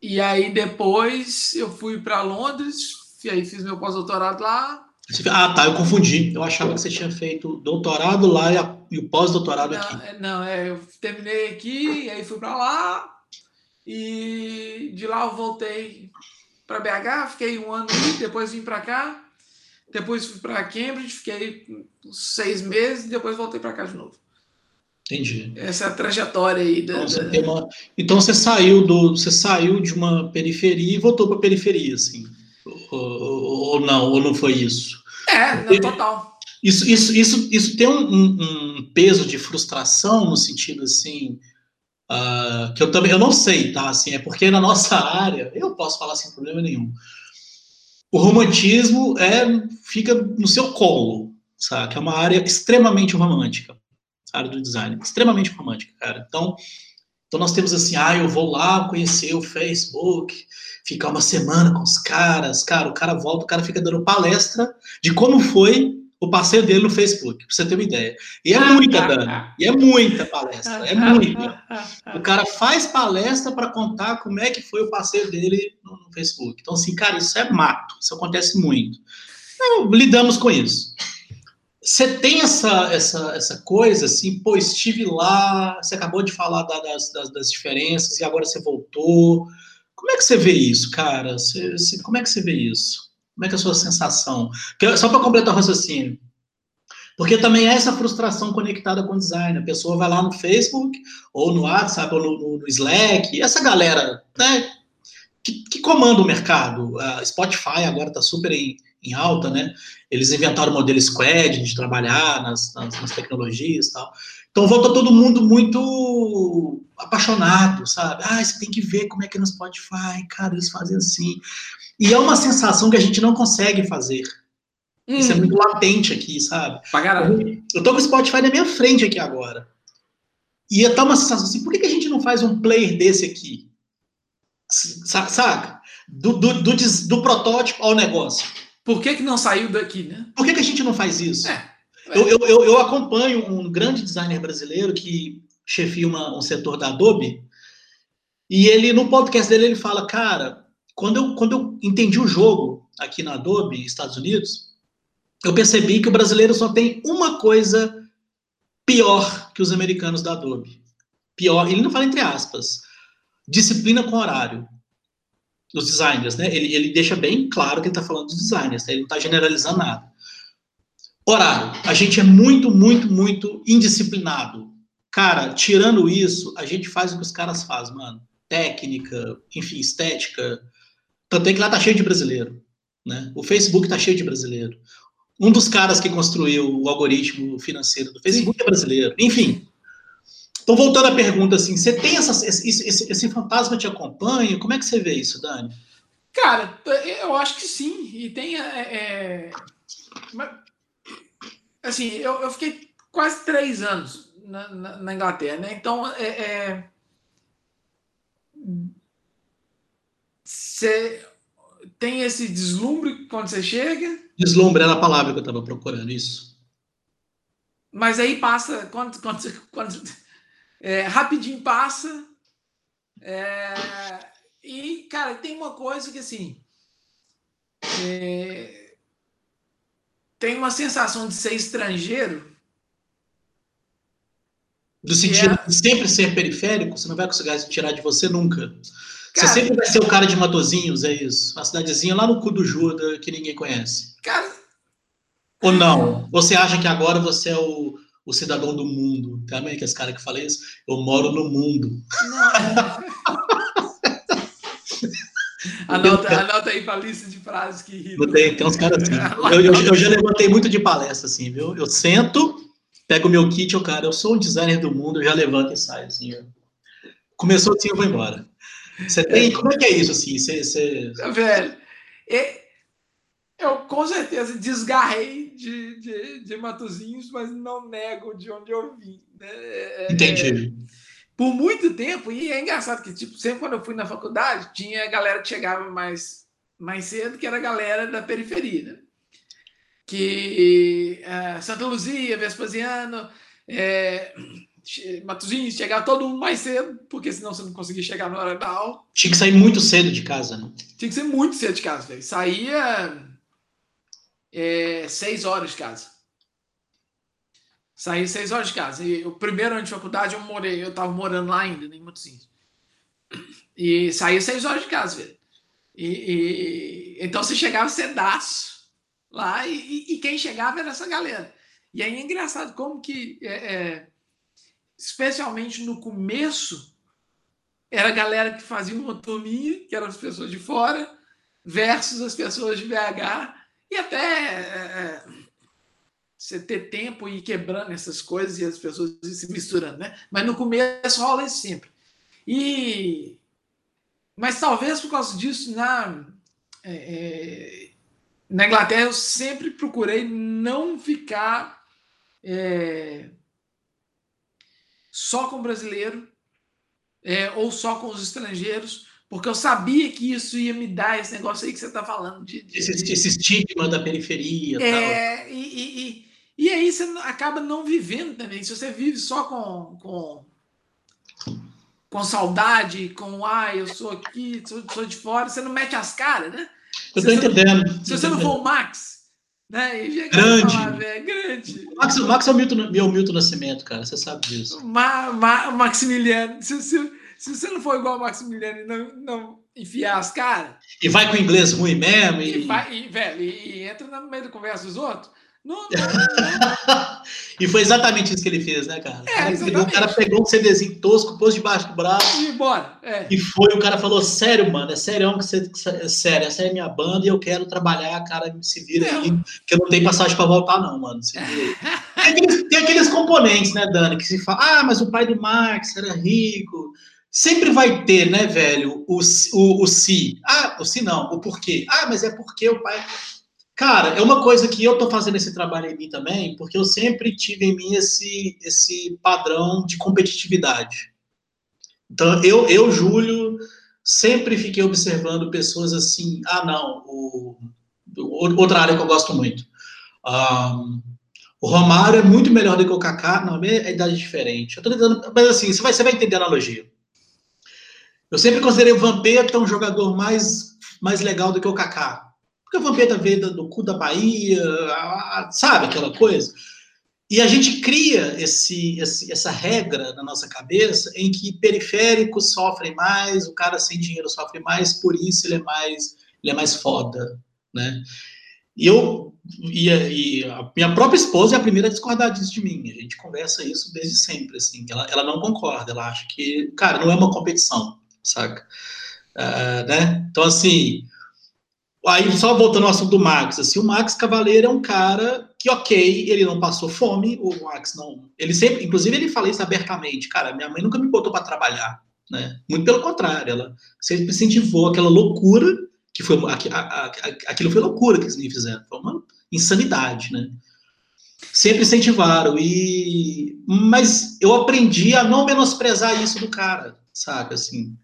E aí depois eu fui para Londres, e aí fiz meu pós-doutorado lá. Ah, tá, eu confundi. Eu achava que você tinha feito doutorado lá e, a, e o pós-doutorado aqui. É, não, é, eu terminei aqui, aí fui para lá, e de lá eu voltei para BH, fiquei um ano aí, depois vim para cá, depois fui para Cambridge, fiquei seis meses, e depois voltei para cá de novo. Entendi. Essa é a trajetória aí. Da, então, você, uma... então você saiu do, você saiu de uma periferia e voltou para a periferia, assim? Ou, ou, não? Ou não foi isso? É, total. Isso, isso, isso, isso tem um, um, peso de frustração no sentido assim. Uh, que eu também eu não sei, tá? Assim, é porque na nossa área, eu posso falar sem problema nenhum. O romantismo é fica no seu colo, sabe? É uma área extremamente romântica, a área do design, extremamente romântica, cara. Então, então nós temos assim, ah, eu vou lá conhecer o Facebook, ficar uma semana com os caras, cara, o cara volta, o cara fica dando palestra de como foi o passeio dele no Facebook, pra você ter uma ideia. E é muita, Dani, e é muita palestra, é muita. O cara faz palestra para contar como é que foi o passeio dele no, Facebook. Então, assim, cara, isso é mato, isso acontece muito. Então, lidamos com isso. Você tem essa, essa, essa coisa assim, pô, estive lá, você acabou de falar das, das, das diferenças e agora você voltou. Como é que você vê isso, cara? Você, você, como é que você vê isso? Como é que é a sua sensação? Só para completar o raciocínio. Porque também é essa frustração conectada com o design. A pessoa vai lá no Facebook, ou no WhatsApp, ou no, no Slack, essa galera né, que, que, comanda o mercado. A Spotify agora está super em, em, alta, né? Eles inventaram o modelo Squad de trabalhar nas, nas, nas tecnologias e tal. Então volta todo mundo muito apaixonado, sabe? Ah, você tem que ver como é que é no Spotify, cara, eles fazem assim. E é uma sensação que a gente não consegue fazer. Hum. Isso é hum. muito latente aqui, sabe? Eu tô com o Spotify na minha frente aqui agora. E tá uma sensação assim, por que, a gente não faz um player desse aqui? Saca? Do, do, do, do protótipo ao negócio. Por que, que não saiu daqui, né? Por que, que a gente não faz isso? É. Eu, eu, eu, eu, acompanho um grande designer brasileiro que chefia uma, um setor da Adobe, e ele, no podcast dele, ele fala, cara, quando eu, quando eu entendi o jogo aqui na Adobe, Estados Unidos, eu percebi que o brasileiro só tem uma coisa pior que os americanos da Adobe. Pior, ele não fala entre aspas, disciplina com horário. Os designers, né? Ele, ele deixa bem claro que ele está falando dos designers, tá? ele não está generalizando nada. Horário. A gente é muito, muito, muito indisciplinado. Cara, tirando isso, a gente faz o que os caras fazem, mano. Técnica, enfim, estética. Tanto é que lá tá cheio de brasileiro. Né? O Facebook tá cheio de brasileiro. Um dos caras que construiu o algoritmo financeiro do Facebook é brasileiro. Enfim. Então, voltando à pergunta, assim, você tem essa, esse, esse, esse fantasma te acompanha? Como é que você vê isso, Dani? Cara, eu acho que sim. E tem. É, é assim, eu, eu fiquei quase três anos na, na, na Inglaterra, né? Então, é, é, você tem esse deslumbre quando você chega. Deslumbre era a palavra que eu estava procurando, isso. Mas aí passa, quando, quando, quando é, rapidinho passa. É, e, cara, tem uma coisa que assim. É, tem uma sensação de ser estrangeiro. Do sentido é... de sempre ser periférico, você não vai conseguir tirar de você nunca. Cara, você sempre vai ser o cara de Matozinhos, é isso. Uma cidadezinha lá no cu do Juda que ninguém conhece. Cara. Ou não? Você acha que agora você é o, o cidadão do mundo? Também que esse cara que fala isso? Eu moro no mundo. Anota, anota aí para lista de frases que irritam. Tem, tem uns caras assim. Eu, eu, eu, já levantei muito de palestra, assim, viu? Eu sento, pego o meu kit, eu, cara, eu sou um designer do mundo, eu já levanto e saio, assim. Começou assim, eu vou embora. Você tem. É. Como é que é isso, assim? Você. você... Velho, eu com certeza desgarrei de, de, de Matozinhos, mas não nego de onde eu vim. Né? É, é Entendi. É, por muito tempo, e é engraçado que, tipo, sempre quando eu fui na faculdade, tinha galera que chegava mais, mais cedo, que era a galera da periferia, né? Que é, Santa Luzia, Vespasiano, é, Matosinhos, chegava todo mundo mais cedo, porque senão você não conseguia chegar na hora da aula. Tinha que sair muito cedo de casa, né? Tinha que ser muito cedo de casa, velho. Saía é, seis horas de casa. Saí seis horas de casa. E o primeiro ano de faculdade eu morei, eu estava morando lá ainda, em Matosinhos. E saí seis horas de casa, velho. E, e, então você chegava cedaço lá e, e, quem chegava era essa galera. E aí é engraçado como que, é, é, especialmente no começo, era a galera que fazia uma turminha, que eram as pessoas de fora, versus as pessoas de BH, e até é, é você ter tempo e ir quebrando essas coisas e as pessoas se misturando, né? Mas no começo rola isso sempre. E mas talvez por causa disso na é, é, na Inglaterra eu sempre procurei não ficar é, só com brasileiro é, ou só com os estrangeiros, porque eu sabia que isso ia me dar esse negócio aí que você está falando de, de, esse, esse, estigma da periferia. É, tal. E, e, e aí você acaba não vivendo também. Se você vive só com, com, com saudade, com ah, eu sou aqui, sou, sou de fora, você não mete as caras, né? Eu se entendendo. Não, se você não for o Max, né? Grande. Falar, véio, grande. O Max, o Max é o Milton, meu Milton Nascimento, cara, você sabe disso. Ma, Ma, Maximiliano, se, se, se você não for igual o Maximiliano e não, não enfiar as caras. E vai com o inglês ruim mesmo. E, e, vai, e, velho, e, e entra no meio da conversa dos outros Não, não, não. e foi exatamente isso que ele fez, né, cara? É, o cara pegou um CDzinho tosco, pôs debaixo do braço. E embora. É. E foi, o cara falou: sério, mano, é sério que você. É sério, essa é minha banda e eu quero trabalhar, cara, se vira aí, que eu não tenho passagem pra voltar, não, mano. Se vira tem, aqueles, tem aqueles componentes, né, Dani, que se fala, ah, mas o pai do Max era rico. Sempre vai ter, né, velho, o, o, o se. Ah, o se não, o porquê. Ah, mas é porque o pai. Cara, é uma coisa que eu tô fazendo esse trabalho em mim também, porque eu sempre tive em mim esse, esse padrão de competitividade. Então, eu, eu, Júlio, sempre fiquei observando pessoas assim, ah, não, o, outra área que eu gosto muito. Um, o Romário é muito melhor do que o Kaká, não, é idade diferente. Eu tô tentando, mas assim, você vai, você vai entender a analogia. Eu sempre considerei o Vampeta um jogador mais, mais legal do que o Kaká. Porque o Vampeta veio do, cu da Bahia, sabe aquela coisa? E a gente cria esse, esse, essa regra na nossa cabeça em que periféricos sofrem mais, o cara sem dinheiro sofre mais, por isso ele é mais, ele é mais foda, né? E eu e, e a minha própria esposa é a primeira a discordar disso de mim. A gente conversa isso desde sempre, assim. Ela, ela não concorda, ela acha que, cara, não é uma competição, saca? Uh, né? Então, assim, aí só voltando ao assunto do Max, assim, o Max Cavaleiro é um cara que, ok, ele não passou fome, o Max não. Ele sempre, inclusive, ele fala isso abertamente, cara, minha mãe nunca me botou para trabalhar, né? Muito pelo contrário, ela sempre incentivou aquela loucura que foi aquilo foi loucura que eles me fizeram, foi uma insanidade, né? Sempre incentivaram e mas eu aprendi a não menosprezar isso do cara, saca assim,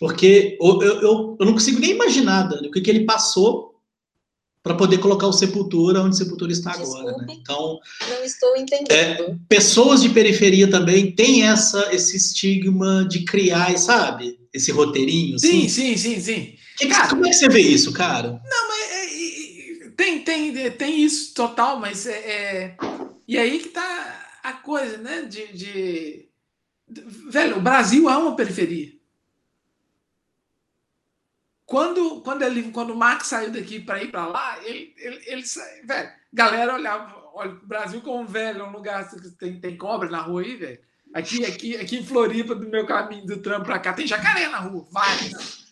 porque eu, eu, eu não consigo nem imaginar Dani, o que, que ele passou para poder colocar o Sepultura onde Sepultura está Desculpe, agora, né? Então, não estou entendendo. É, pessoas de periferia também têm essa esse estigma de criar, sabe? Esse roteirinho. Sim, assim. sim, sim, sim. Que, cara, como é que você vê isso, cara? Não, mas é, é, tem, tem, tem isso total, mas é, é, E aí que tá a coisa, né? De, de, Velho, o Brasil é uma periferia. Quando, quando, ele, quando o Marx saiu daqui para ir para lá, ele, ele, ele velho, galera olhava, olha o Brasil como velho, é um lugar que tem, tem cobra na rua aí, velho. Aqui, aqui, aqui em Floripa, do meu caminho do trampo para cá, tem jacaré na rua, vários.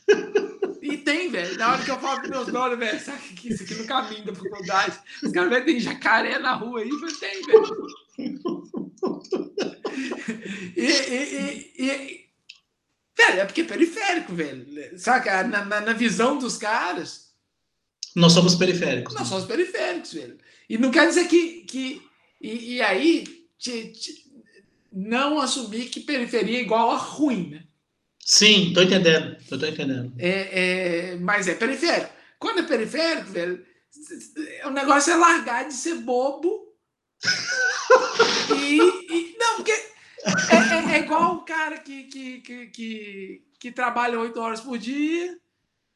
E tem, velho. Na hora que eu falo com meus brothers, velho, sabe que isso aqui no caminho da faculdade? Os caras, velho, tem jacaré na rua aí, mas tem, velho. E, e, e, e, velho, é porque é periférico, velho. Saca? Na, na, na, visão dos caras. Nós somos periféricos. Nós né? somos periféricos, velho. E não quer dizer que. que e, e aí, te, te, não assumir que periferia é igual a ruim, né? Sim, tô entendendo. Eu tô entendendo. É, é, mas é periférico. Quando é periférico, velho, o negócio é largar de ser bobo. e, e, Não, porque é, é, é, igual o cara que, que, que, que, que trabalha oito horas por dia,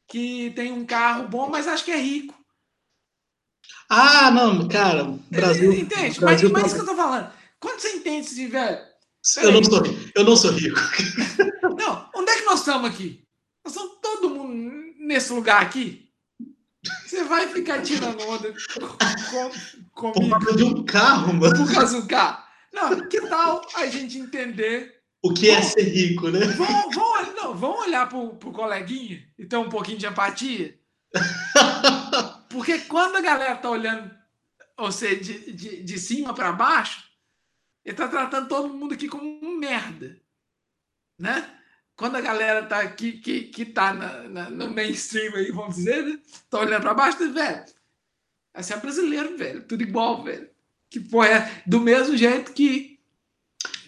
que tem um carro bom, mas acha que é rico. Ah, não, cara, Brasil. Entende? Brasil mas, mas isso que eu tô falando. Quando você entende se velho. Eu não, sou, eu não sou rico. Não, onde é que nós estamos aqui? Nós estamos todo mundo nesse lugar aqui. Você vai ficar tirando onda com, comigo. Por causa de um carro, mano. Por causa de um carro. Não, que tal a gente entender. O que é ser rico, né? Vamos, vamos, não, vamos olhar pro, pro coleguinha e ter um pouquinho de empatia. Porque quando a galera tá olhando você de, de, de cima para baixo, ele tá tratando todo mundo aqui como um merda. Né? quando a galera tá aqui, que, que tá na, na, no mainstream aí, vamos dizer, né? Tá olhando para baixo, tá, velho. Esse é brasileiro, velho. Tudo igual, velho. Que porra é do mesmo jeito que.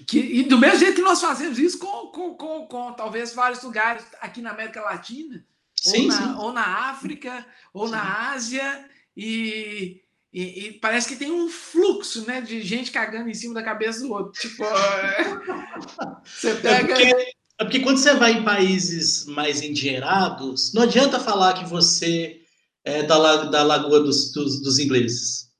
Que e do mesmo jeito que nós fazemos isso com, com, com, com talvez vários lugares aqui na América Latina, sim, ou, na, ou na África, ou sim. na Ásia, e, e, e, parece que tem um fluxo né, de gente cagando em cima da cabeça do outro. Tipo, é... você é pega. É porque é porque quando você vai em países mais endinheirados, não adianta falar que você é da, da Lagoa dos, dos, dos ingleses.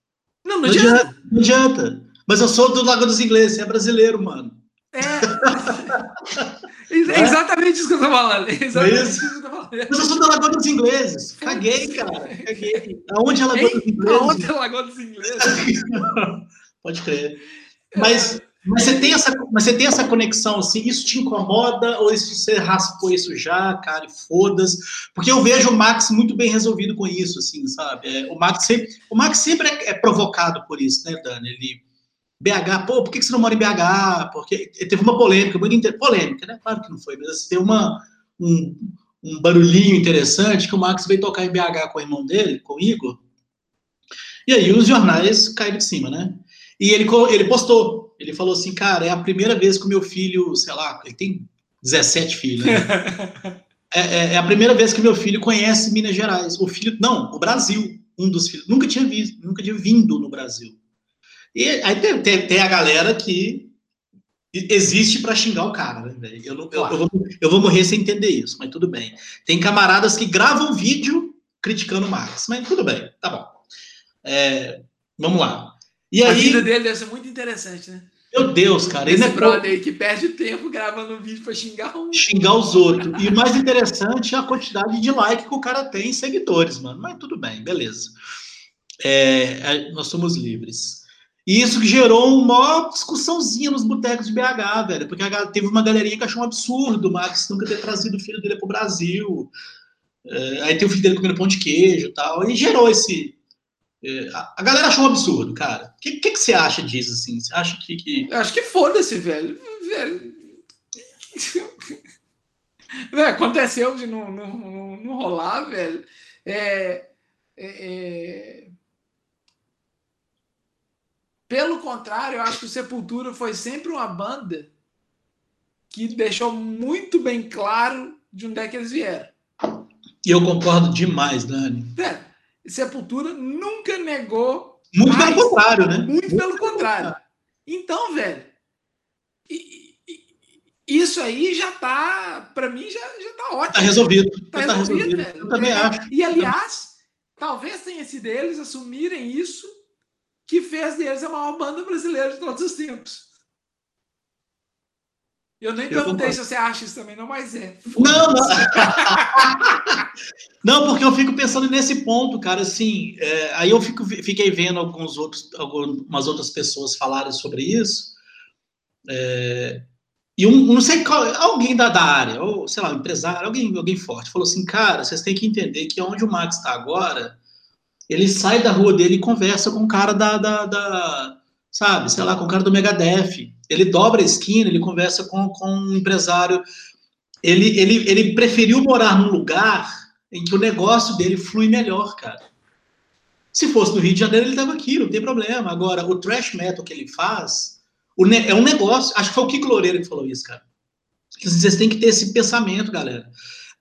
Não, não, não adianta. adianta. Não adianta. Mas eu sou do Lagoa dos Ingleses, é brasileiro, mano. É. É exatamente isso que eu tô falando. É exatamente isso que eu tô falando. Mas eu sou da Lagoa dos Ingleses. Caguei, cara. Caguei. Aonde é a Lagoa dos Ingleses? Aonde é a Lagoa dos Ingleses? Pode crer. Mas, mas, você tem essa, mas você tem essa conexão, assim, isso te incomoda ou isso, você raspou isso já, cara, foda-se? Porque eu vejo o Max muito bem resolvido com isso, assim, sabe? É, o, Max sempre, o Max sempre é, é provocado por isso, né, Dani? Ele BH, pô, por que você não mora em BH? Porque teve uma polêmica, muito inter... polêmica, né? Claro que não foi, mas assim, teve uma, um, um barulhinho interessante que o Max veio tocar em BH com o irmão dele, com o Igor. E aí os jornais caíram de cima, né? E ele, ele postou, ele falou assim, cara, é a primeira vez que o meu filho, sei lá, ele tem 17 filhos, né? é, é, é, a primeira vez que meu filho conhece Minas Gerais. O filho, não, o Brasil, um dos filhos, nunca tinha visto, nunca tinha vindo no Brasil. E aí tem, tem, tem a galera que existe para xingar o cara, né, velho? Eu, eu, eu, vou, eu vou morrer sem entender isso, mas tudo bem. Tem camaradas que gravam vídeo criticando o Max, mas tudo bem, tá bom. É, vamos lá. E a aí, vida dele deve ser muito interessante, né? Meu Deus, cara. Esse é brother aí que perde tempo gravando vídeo para xingar um... Xingar os outros. E o mais interessante é a quantidade de like que o cara tem em seguidores, mano. Mas tudo bem, beleza. É, nós somos livres. E isso gerou uma discussãozinha nos botecos de BH, velho, porque teve uma galerinha que achou um absurdo o Max nunca ter trazido o filho dele para o Brasil. É, aí tem o filho dele comendo pão de queijo e tal, e gerou esse. É, a, a, galera achou um absurdo, cara. O que, que, que, você acha disso, assim? Você acha que. que... Eu acho que foda-se, velho. Velho. velho. Aconteceu de não, não, não, não rolar, velho. É, é, é pelo contrário, eu acho que o Sepultura foi sempre uma banda que deixou muito bem claro de onde é que eles vieram. E eu concordo demais, Dani. É, Sepultura nunca negou. Muito mais, pelo contrário, né? Muito, muito pelo contrário. contrário. Então, velho, isso aí já tá, para mim, já, já tá ótimo. Tá resolvido. Tá, tá resolvido, resolvido. Eu também é, acho. E, aliás, talvez tenha sido eles assumirem isso que fez deles a maior banda brasileira de todos os tempos. Eu nem eu perguntei se você acha isso também, não, mas é. Não, não. não, porque eu fico pensando nesse ponto, cara. Assim, é, aí eu fico, fiquei vendo alguns outros, algumas outras pessoas falarem sobre isso. É, e um, não sei qual, alguém da, da área, ou sei lá, um empresário, alguém, alguém forte, falou assim: cara, vocês têm que entender que onde o Max está agora ele sai da rua dele e conversa com o cara da, da, da, sabe, sei lá, com o cara do Megadeth. Ele dobra a esquina, ele conversa com, com um empresário. Ele, ele, ele preferiu morar num lugar em que o negócio dele flui melhor, cara. Se fosse no Rio de Janeiro, ele estava aqui, não tem problema. Agora, o trash metal que ele faz é um negócio. Acho que foi o Kiko Loureiro que falou isso, cara. Vocês têm que ter esse pensamento, galera.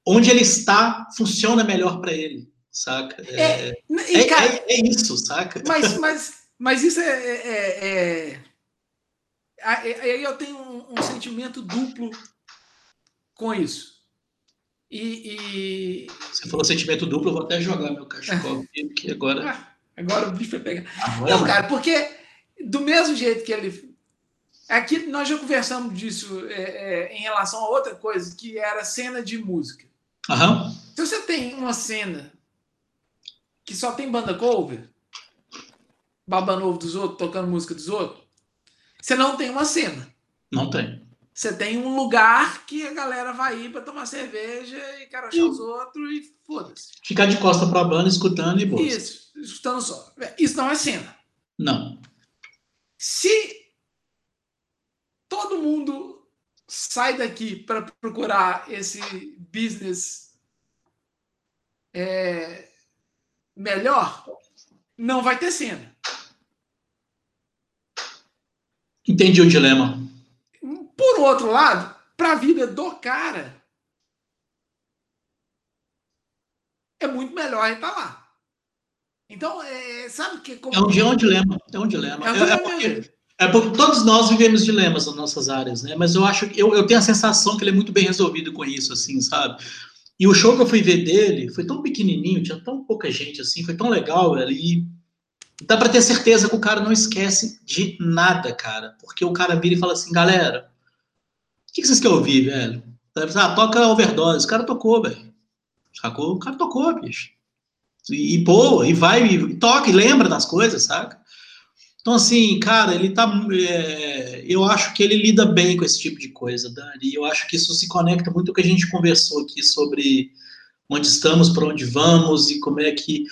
Onde ele está, funciona melhor para ele saca? É, é, é, cara, é, é, isso, saca? Mas, mas, mas isso é. é, é aí eu tenho um, um, sentimento duplo com isso. E, e, Você falou sentimento duplo, eu vou até jogar meu cachorro aqui, porque agora. Ah, agora o bicho vai pegar. Agora não, cara, porque do mesmo jeito que ele. Aqui nós já conversamos disso é, é, em relação a outra coisa, que era cena de música. Se você tem uma cena que só tem banda cover, babando ovo dos outros, tocando música dos outros, você não tem uma cena. Não tem. Você tem um lugar que a galera vai ir para tomar cerveja e carochar os outros e foda-se. Ficar de costa para a banda, escutando e boa. Isso, escutando só. Isso não é cena. Não. Se todo mundo sai daqui para procurar esse business é, melhor, não vai ter cena. Entendi o dilema. Por outro lado, para a vida do cara, é muito melhor ele estar tá lá. Então, é, sabe que. Como... É, um, é um dilema. É um dilema. É, um dilema é, porque, é porque todos nós vivemos dilemas nas nossas áreas, né? Mas eu acho que eu, eu tenho a sensação que ele é muito bem resolvido com isso, assim, sabe? E o show que eu fui ver dele foi tão pequenininho, tinha tão pouca gente assim, foi tão legal, velho. E dá para ter certeza que o cara não esquece de nada, cara. Porque o cara vira e fala assim, galera, o que vocês querem ouvir, velho? Ah, toca overdose. O cara tocou, velho. Sacou? O cara tocou, bicho. E, e boa, e vai, e toca, e lembra das coisas, saca? Então, assim, cara, ele tá. É, eu acho que ele lida bem com esse tipo de coisa, Dani. Eu acho que isso se conecta muito com o que a gente conversou aqui sobre onde estamos, para onde vamos e como é que.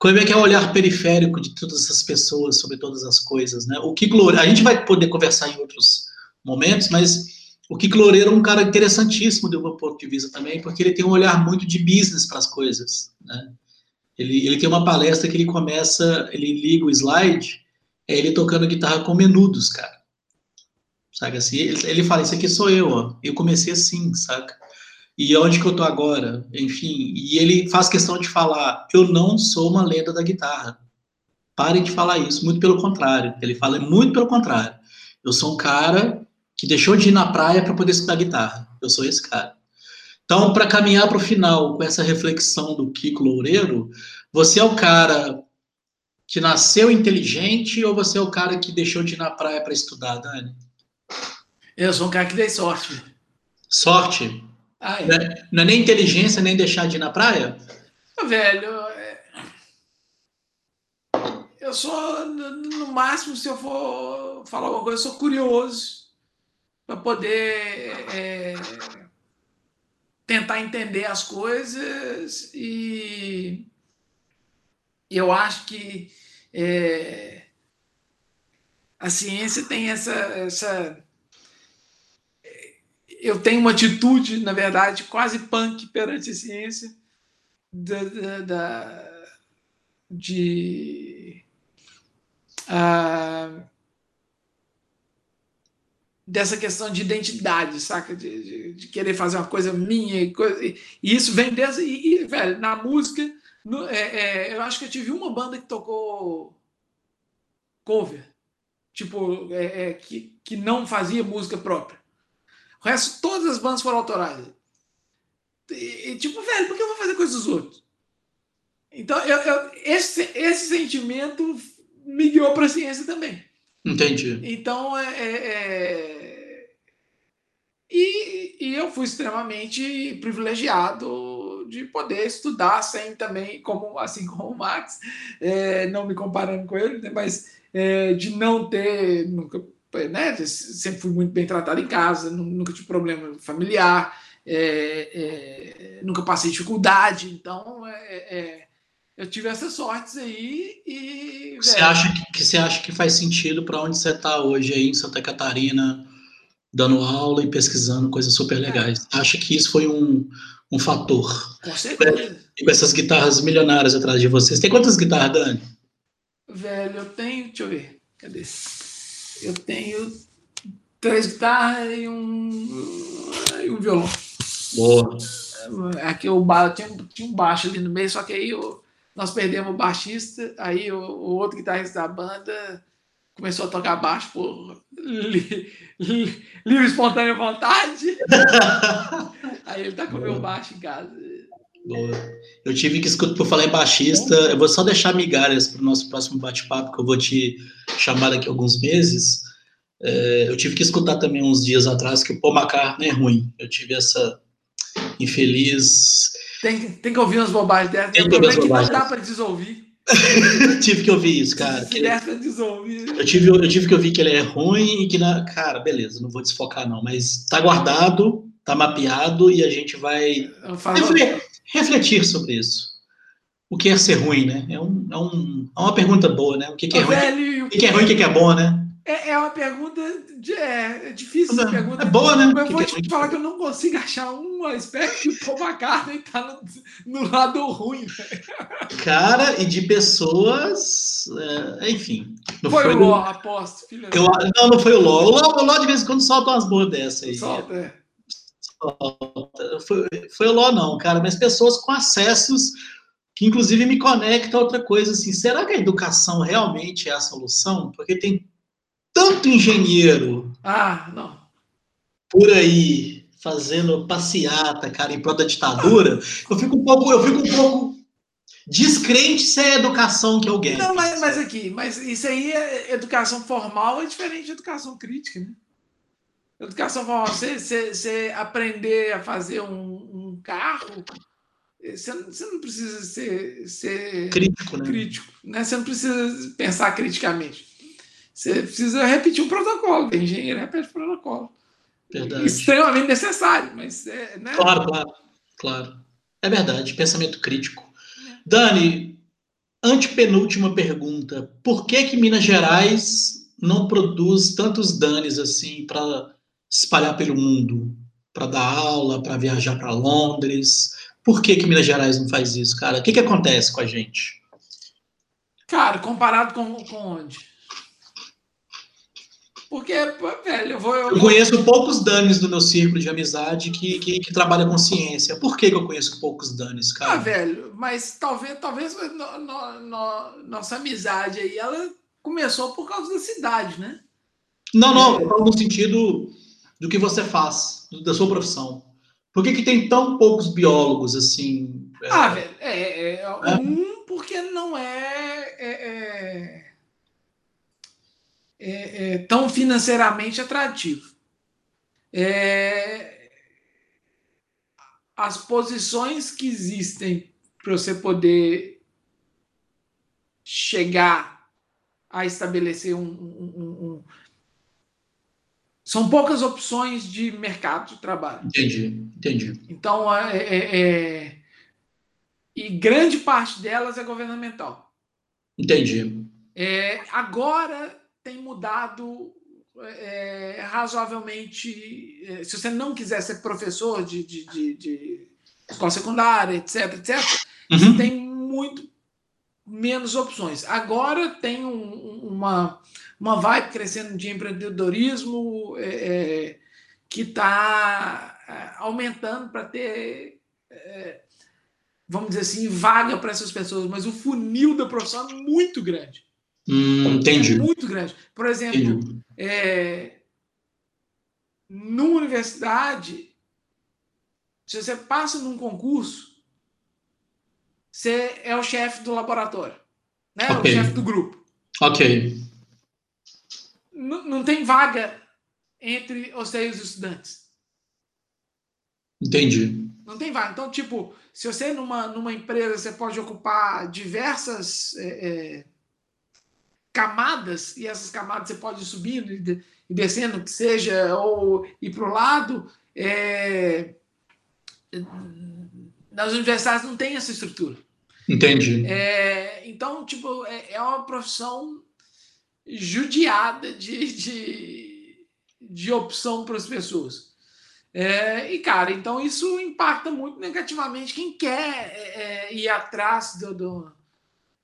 Como é que é o olhar periférico de todas essas pessoas sobre todas as coisas, né? O que A gente vai poder conversar em outros momentos, mas o que Loureiro é um cara interessantíssimo do meu ponto de vista também, porque ele tem um olhar muito de business para as coisas, né? Ele, ele tem uma palestra que ele começa, ele liga o slide, é ele tocando guitarra com menudos, cara. Saca assim? Ele, fala, isso aqui sou eu, ó. Eu comecei assim, saca? E onde que eu tô agora? Enfim, e ele faz questão de falar, eu não sou uma lenda da guitarra. Parem de falar isso, muito pelo contrário. Ele fala muito pelo contrário. Eu sou um cara que deixou de ir na praia para poder estudar guitarra. Eu sou esse cara. Então, para caminhar para o final com essa reflexão do Kiko Loureiro, você é o cara que nasceu inteligente ou você é o cara que deixou de ir na praia para estudar, Dani? Eu sou um cara que dei sorte. Sorte? Ah, é. Não, é, não, é, nem inteligência, nem deixar de ir na praia? Velho, é... eu sou, no máximo, se eu for falar alguma coisa, eu sou curioso para poder é, tentar entender as coisas e eu acho que é, a ciência tem essa, essa. Eu tenho uma atitude, na verdade, quase punk perante a ciência, da, da, da de. Dessa questão de identidade, saca? De, de, de, querer fazer uma coisa minha e, coisa, e isso vem desde. E, velho, na música, no, é, é, eu acho que eu tive uma banda que tocou cover, tipo, é, é, que, que não fazia música própria. O resto, todas as bandas foram autorais. E, e tipo, velho, por que eu vou fazer coisas dos outros? Então, eu, eu, esse, esse sentimento me guiou para a ciência também. Entendi. Então, é, é, é e, e eu fui extremamente privilegiado de poder estudar sem também, como assim como o Max, é, não me comparando com ele, né, mas é, de não ter nunca, né, sempre fui muito bem tratado em casa, nunca tive problema familiar, é, é nunca passei dificuldade, então é, é, eu tive essas sortes aí e você acha que, que você acha que faz sentido para onde você está hoje aí em Santa Catarina? Dando aula e pesquisando coisas super legais. É. Acha que isso foi um, um fator? Com certeza. E com essas guitarras milionárias atrás de vocês. Tem quantas guitarras, Dani? Velho, eu tenho. Deixa eu ver. Cadê? Eu tenho três guitarras e um, e um violão. Boa. Aqui o bar, tinha, tinha um baixo ali no meio, só que aí eu, nós perdemos o baixista, aí o, o outro guitarrista da banda começou a tocar baixo por li, li, livre espontânea vontade. Aí ele tá com o meu baixo em casa. Boa. Eu tive que escutar, por falar em baixista, eu vou só deixar migalhas para o nosso próximo bate-papo, que eu vou te chamar daqui a alguns meses. É, eu tive que escutar também uns dias atrás que o Paul McCartney é ruim. Eu tive essa infeliz. Tem, tem que ouvir umas bobagens dessas. Tem que ouvir as bobagens. Não dá para desouvir. tive que ouvir isso, cara. Que... Eu, tive, eu tive que ouvir que ele é ruim e que, na... cara, beleza, não vou desfocar não, mas tá guardado, tá mapeado e a gente vai refletir sobre isso. O que é ser ruim, né? É, um, é, um, é uma pergunta boa, né? O que, que é, ruim, o que, que é ruim, o que, que é bom, né? É, é uma pergunta de, é, é difícil essa pergunta. É boa, né? Mas eu vou te falar que eu não consigo achar um aspecto que o Paul McCartney tá no, no lado ruim. Cara, e de pessoas. É, enfim. Não foi, foi o Ló, aposto. Filha eu, não, não foi o Ló. O Ló, o Ló de vez em quando solta umas boas dessas aí. Solta, é. Foi, foi o Ló, não, cara, mas pessoas com acessos que inclusive me conecta a outra coisa assim, será que a educação realmente é a solução? Porque tem tanto engenheiro. Ah, não. Por aí, fazendo passeata, cara, em prol da ditadura, eu fico um pouco, eu fico um pouco descrente se é educação que alguém. Não, mas, mas aqui, mas isso aí é educação formal é diferente de educação crítica, né? Educação formal, você, você, você aprender a fazer um, um carro, você, você, não precisa ser, ser crítico, né? crítico né? Você não precisa pensar criticamente. Você precisa repetir um protocolo. Tem engenheiro repete o protocolo. Verdade. Extremamente necessário, mas é, né? Claro, claro, claro. É verdade, pensamento crítico. Dani, antepenúltima pergunta. Por que que Minas Gerais não produz tantos danes assim para espalhar pelo mundo? Para dar aula, para viajar para Londres? Por que que Minas Gerais não faz isso, cara? O que que acontece com a gente? Cara, comparado com, com onde? Porque, velho, eu vou. Eu, eu conheço poucos danes do meu círculo de amizade que, que, que trabalha com ciência. Por que, que eu conheço poucos danes, cara? Ah, velho, mas talvez, talvez no, no, no, nossa amizade aí, ela começou por causa da cidade, né? Não, não, é... no sentido do que você faz, da sua profissão. Por que, que tem tão poucos biólogos assim? É... Ah, velho, é, é, é, um, porque não é, é é, é, tão financeiramente atrativo. É, as posições que existem para você poder chegar a estabelecer um, um, um, são poucas opções de mercado de trabalho. Entendi, entendi. Então, é, é, é e grande parte delas é governamental. Entendi. É, agora tem mudado é, razoavelmente. É, se você não quiser ser professor de, de, de, de escola secundária, etc., etc., uhum. você tem muito menos opções. Agora tem um, uma, uma vibe crescendo de empreendedorismo é, é que está é, aumentando para ter, é, vamos dizer assim, vaga para essas pessoas, mas o funil da profissão é muito grande. Hum, entendi. É muito grande. Por exemplo, é, numa universidade, se você passa num concurso, você é o chefe do laboratório, né? Okay. O chefe do grupo. Ok. N não tem vaga entre você e os estudantes. Entendi. Não tem vaga. Então, tipo, se você numa, numa empresa você pode ocupar diversas é, é, camadas, e essas camadas você pode ir subindo e, descendo, que seja, ou ir para o lado. É... Nas universidades não tem essa estrutura. Entendi. É, então, tipo, é, é, uma profissão judiada de, de, de opção para as pessoas. É, e, cara, então isso impacta muito negativamente quem quer é, é ir atrás do, do,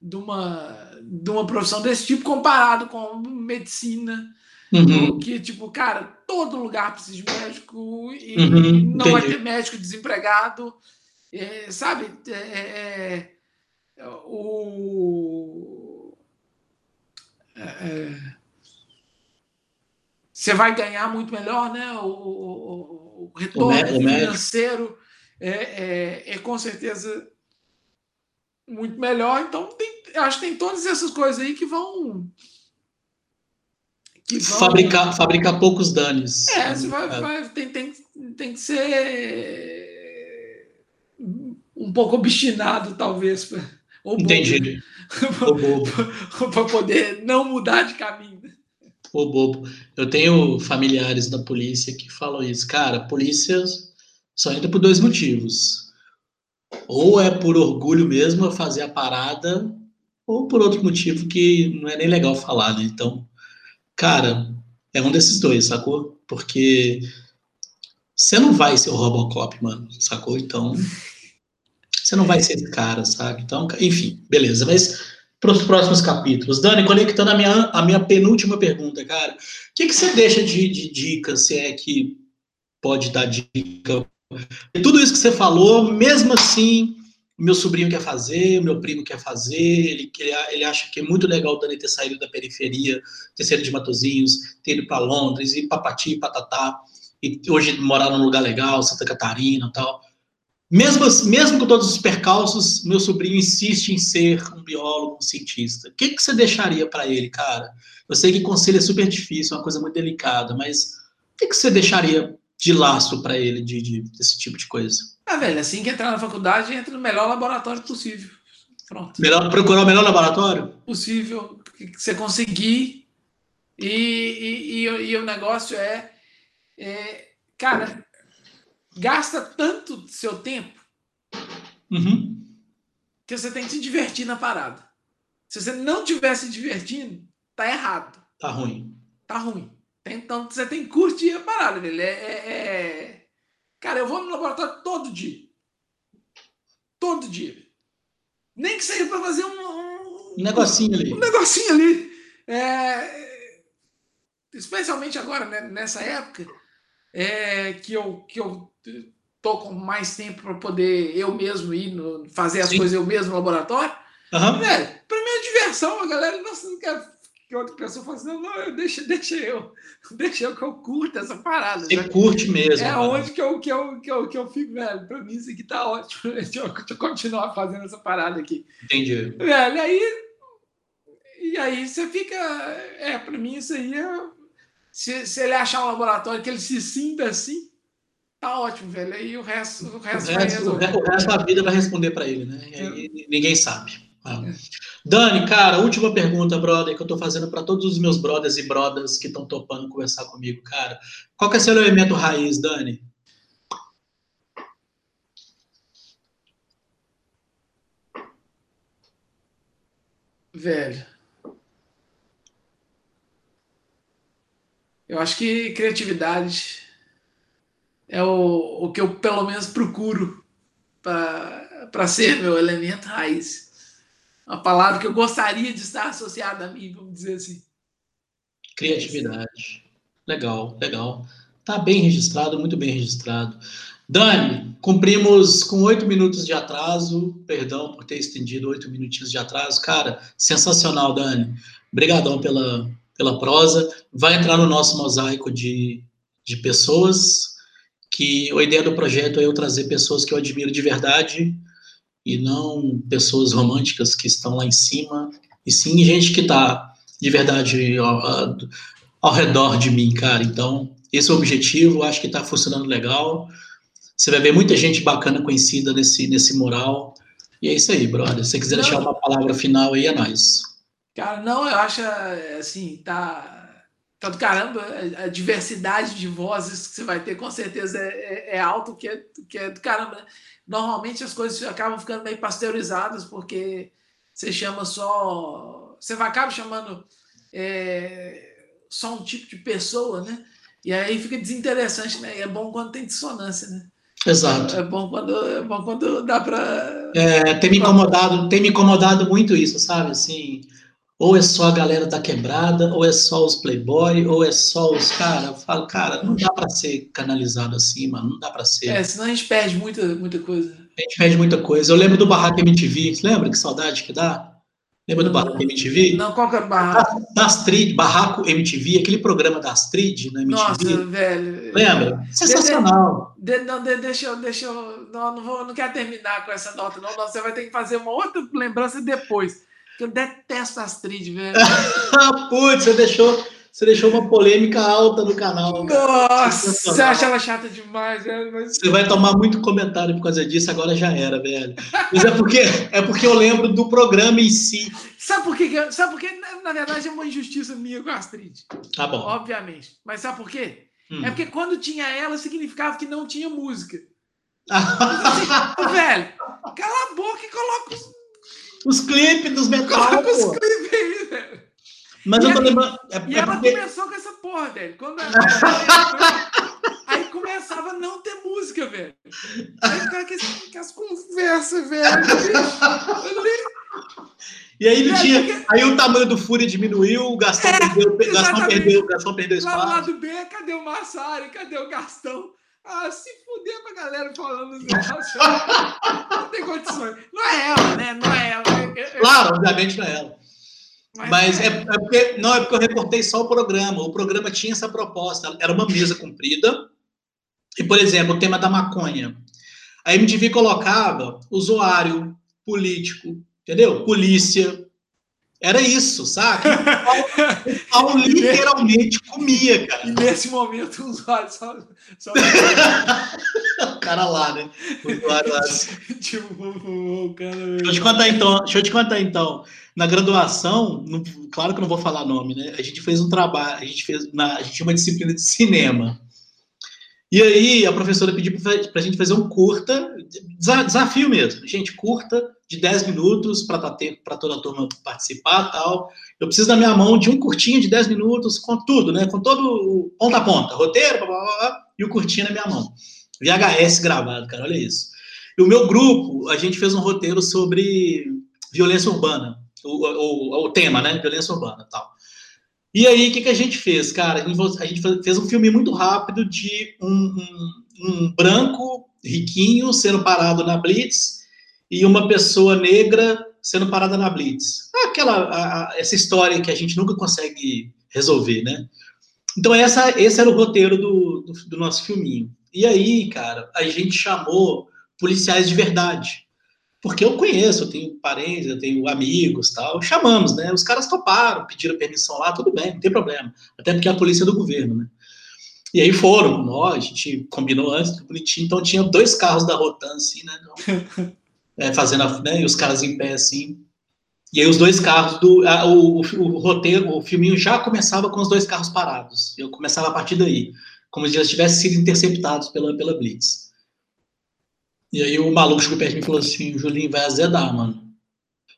de uma, de uma profissão desse tipo comparado com medicina. Uhum. Que, tipo, cara, todo lugar precisa de médico e uhum, não vai ter médico desempregado. É, sabe? É, é, é o. É, é, você vai ganhar muito melhor, né? O, o, o retorno o financeiro é, é, com certeza muito melhor. Então, tem, acho que tem todas essas coisas aí que vão. Que vão... Fabricar, fabricar poucos danos. É, você vai, é. vai, tem, tem, tem que ser um pouco obstinado, talvez. Ou Entendi. Para poder não mudar de caminho. Ô, bobo. Eu tenho familiares da polícia que falam isso. Cara, polícia só entra por dois motivos ou é por orgulho mesmo fazer a parada, ou por outro motivo que não é nem legal falar, né? Então, cara, é um desses dois, sacou? Porque você não vai ser o Robocop, mano, sacou? Então, você não vai ser esse cara, sabe? Então, enfim, beleza. Mas para os próximos capítulos. Dani, conectando a minha, a minha penúltima pergunta, cara. O que, que você deixa de, de dica, se é que pode dar dica e tudo isso que você falou, mesmo assim, meu sobrinho quer fazer, meu primo quer fazer, ele, ele acha que é muito legal o Dani ter saído da periferia, ter saído de Matozinhos, ter ido para Londres, e papati, patatá, e hoje morar num lugar legal, Santa Catarina tal. Mesmo, mesmo com todos os percalços, meu sobrinho insiste em ser um biólogo, um cientista. O que, que você deixaria para ele, cara? Eu sei que conselho é super difícil, é uma coisa muito delicada, mas que, que você deixaria de laço para ele, de, de, desse tipo de coisa? Ah, velho, assim que entrar na faculdade, entra no melhor laboratório possível. Pronto. Melhor, procurar o melhor laboratório? Possível que você conseguir. E, e, e, e o negócio é, é, Cara, gasta tanto seu tempo uhum. que você tem que se divertir na parada. Se você não estiver se divertindo, tá errado. Tá ruim. Tá ruim. Então você tem que curtir a parada, velho. É, é, é... Cara, eu vou no laboratório todo dia. Todo dia. Nem que seja para fazer um, um, um, negocinho ali. Um negocinho ali. É... Especialmente agora, né, nessa época, é, que, eu, que eu tô com mais tempo para poder eu mesmo ir no, fazer as Sim. coisas eu mesmo no laboratório. Uhum. Velho, para mim é diversão. A galera não, não quer que outra pessoa fala assim, não, não, deixa, deixa eu, deixa eu que eu curto essa parada. Você né? curte mesmo. É cara. onde que eu, que, eu, que, eu, que eu fico, velho, pra mim isso aqui tá ótimo, deixa eu, deixa eu continuar fazendo essa parada aqui. Entendi. Velho, aí, e aí você fica, é, pra mim isso aí é, se, se ele achar um laboratório que ele se sinta assim, tá ótimo, velho, aí o resto, o resto, o resto, o resto, o resto da vida vai responder para ele, né, e aí, ninguém sabe. Ah. Dani, cara, última pergunta, brother, que eu tô fazendo para todos os meus brothers e brothers que estão topando conversar comigo, cara. Qual que é seu elemento raiz, Dani? Velho. Eu acho que criatividade é o, o que eu pelo menos procuro para ser meu elemento raiz uma palavra que eu gostaria de estar associada a mim, vamos dizer assim. Criatividade. Legal, legal. Tá bem registrado, muito bem registrado. Dani, cumprimos com oito minutos de atraso. Perdão por ter estendido oito minutinhos de atraso. Cara, sensacional, Dani. Obrigadão pela, pela prosa. Vai entrar no nosso mosaico de, de pessoas que a ideia do projeto é eu trazer pessoas que eu admiro de verdade e não pessoas românticas que estão lá em cima, e sim gente que está de verdade ao, ao, redor de mim, cara. Então, esse é o objetivo, acho que está funcionando legal. Você vai ver muita gente bacana conhecida nesse, nesse mural. E é isso aí, brother. Se você quiser não, deixar uma palavra final aí, é nóis. Cara, não, eu acho assim, tá. Tá do caramba, a diversidade de vozes que você vai ter com certeza é, é, é alto, que é, que é do caramba. Né? Normalmente as coisas acabam ficando meio pasteurizadas, porque você chama só. Você vai acaba chamando é, só um tipo de pessoa, né? E aí fica desinteressante, né? E é bom quando tem dissonância, né? Exato. É, bom quando, é bom quando dá para. É, tem me incomodado, tem me incomodado muito isso, sabe? Assim, ou é só a galera da quebrada, ou é só os playboy, ou é só os cara. Eu falo, cara, não dá para ser canalizado assim, mano, não dá para ser. É, senão a gente perde muita, muita coisa. A gente perde muita coisa. Eu lembro do Barraco MTV, você lembra que saudade que dá? Lembra do Barraco MTV? Não, qual que era o Barraco? Da, Astrid, Barraco MTV, aquele programa da Astrid na MTV. Nossa, velho. Lembra? Sensacional. De, de, não, de, deixa eu, deixa eu, não, não, vou, não quero terminar com essa nota, não. Você vai ter que fazer uma outra lembrança depois. Eu detesto Astrid, velho. Putz, você deixou, você deixou uma polêmica alta no canal. Nossa, você acha ela chata demais, velho. Mas... Você vai tomar muito comentário por causa disso, agora já era, velho. Mas é porque, é porque eu lembro do programa em si. Sabe por quê? Sabe por quê? Na verdade, é uma injustiça minha com a Astrid. Tá bom. Obviamente. Mas sabe por quê? Hum. É porque quando tinha ela, significava que não tinha música. assim, velho, cala a boca e coloca os os metal. Os aí, velho. Mas e eu tô lembrando. É, e é ela porque... começou com essa porra, velho. Quando ela... aí começava a não ter música, velho. Aí ficava com, as conversas, velho. E aí, é, tinha, porque... aí o tamanho do Fúria diminuiu, o Gastão é, perdeu, Gastão perdeu, Gastão perdeu espaço. Lá no lado B, cadê o Massari? Cadê o Gastão? Ah, se fuder pra galera falando os negócios. não tem condições. Não é ela, né? Não é ela. Claro, obviamente não é ela. Mas, Mas é. É, é. porque não é porque eu recortei só o programa. O programa tinha essa proposta. Era uma mesa comprida. E, por exemplo, o tema da maconha. A MTV colocava usuário, político, entendeu? Polícia, Era isso, sabe? O pau literalmente comia, cara. E nesse momento o usuário só. só... o cara lá, né? O usuário lá. tipo, o cara. Deixa eu te contar então. Deixa eu te contar então. Na graduação, no, claro que eu não vou falar nome, né? A gente fez um trabalho, a gente fez. Na, a gente tinha uma disciplina de cinema. E aí a professora pediu para a gente fazer um curta, desafio mesmo, gente, curta, de 10 minutos para toda a turma participar tal. Eu preciso da minha mão de um curtinho de 10 minutos com tudo, né? Com todo o ponta a ponta, roteiro, blá, blá, blá, e o curtinho na minha mão. VHS gravado, cara, olha isso. E o meu grupo, a gente fez um roteiro sobre violência urbana, o, o, o tema, né? Violência urbana tal. E aí, o que, que a gente fez, cara? A gente fez um filme muito rápido de um, um, um branco riquinho sendo parado na Blitz e uma pessoa negra sendo parada na Blitz. Aquela, a, a, essa história que a gente nunca consegue resolver, né? Então, essa, esse era o roteiro do, do, do nosso filminho. E aí, cara, a gente chamou policiais de verdade porque eu conheço, eu tenho parentes, eu tenho amigos, tal, chamamos, né? Os caras toparam, pediram permissão lá, tudo bem, não tem problema. Até porque é a polícia do governo, né? E aí foram nós, a gente combinou antes, bonitinho, então tinha dois carros da Rotan, assim, né? Então, é, fazendo, a, né? E os caras em pé, assim. E aí os dois carros, do, a, o, o, o, roteiro, o filminho já começava com os dois carros parados. Eu começava a partir daí, como se já tivessem sido interceptados pela, pela Blitz. E aí o maluco chegou perto de mim falou assim, Julinho, vai azedar, mano.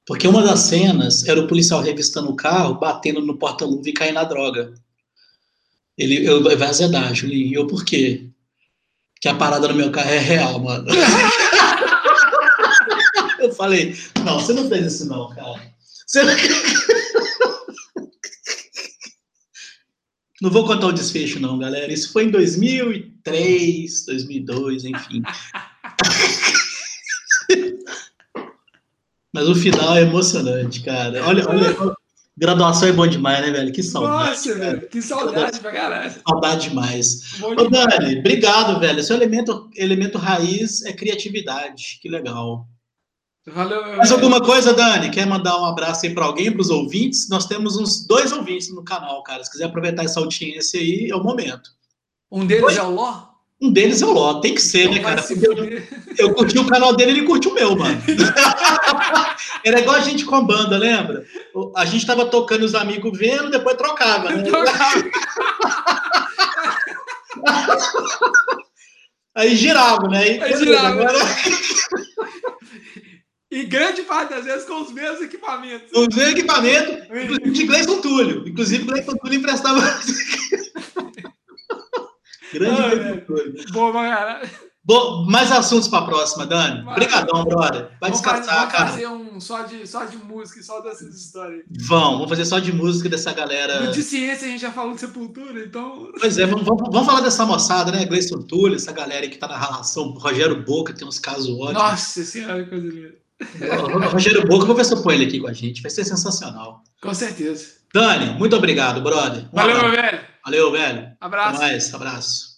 Porque uma das cenas era o policial revistando o carro, batendo no porta-luva e caindo na droga. Ele, eu, vai azedar, Julinho. E eu, por quê? Que a parada no meu carro é real, mano. eu falei, não, você não fez isso não, cara. Você não... não vou contar o desfecho não, galera. Isso foi em 2003, 2002, enfim. Mas o final é emocionante, cara. Olha, olha, graduação é bom demais, né, velho? Que saudade. Nossa, velho, que saudade pra caralho. Saudade demais. Bom Ô, Dani, obrigado, velho. Seu elemento, elemento raiz é criatividade. Que legal. Valeu, meu Mais alguma coisa, Dani? Quer mandar um abraço aí para alguém, para os ouvintes? Nós temos uns dois ouvintes no canal, cara. Se quiser aproveitar essa audiência aí, é o momento. Um deles Oi? é o Ló? Um deles é o Ló, tem que ser, né, cara? Eu, eu, curti o canal dele, ele curte o meu, mano. Era igual a gente com a banda, lembra? A gente tava tocando os amigos vendo, depois trocava, né? Aí girava, né? Aí, Aí girava. Agora... E grande parte das vezes com os mesmos equipamentos. Os mesmos equipamentos, inclusive de Gleison Túlio. Inclusive, Gleison Túlio emprestava. Grande é. Boa, cara. Bom, mais assuntos para a próxima, Dani. Obrigadão, brother. Vai vamos descansar, fazer, cara. Vamos fazer um só de, só de música e só dessas histórias. Vamos, vamos fazer só de música dessa galera. De ciência a gente já falou de sepultura, então. Pois é, vamos, vamos, vamos falar dessa moçada, né? Gleison Túlio, essa galera que tá na relação. Rogério Boca, tem uns casos ótimos. Nossa senhora, que coisa linda. Rogério Boca, vou ver se eu ponho ele aqui com a gente. Vai ser sensacional. Com certeza. Dani, muito obrigado, brother. Um Valeu, abraço. meu velho. Valeu, velho. Abraço. Até mais, abraço.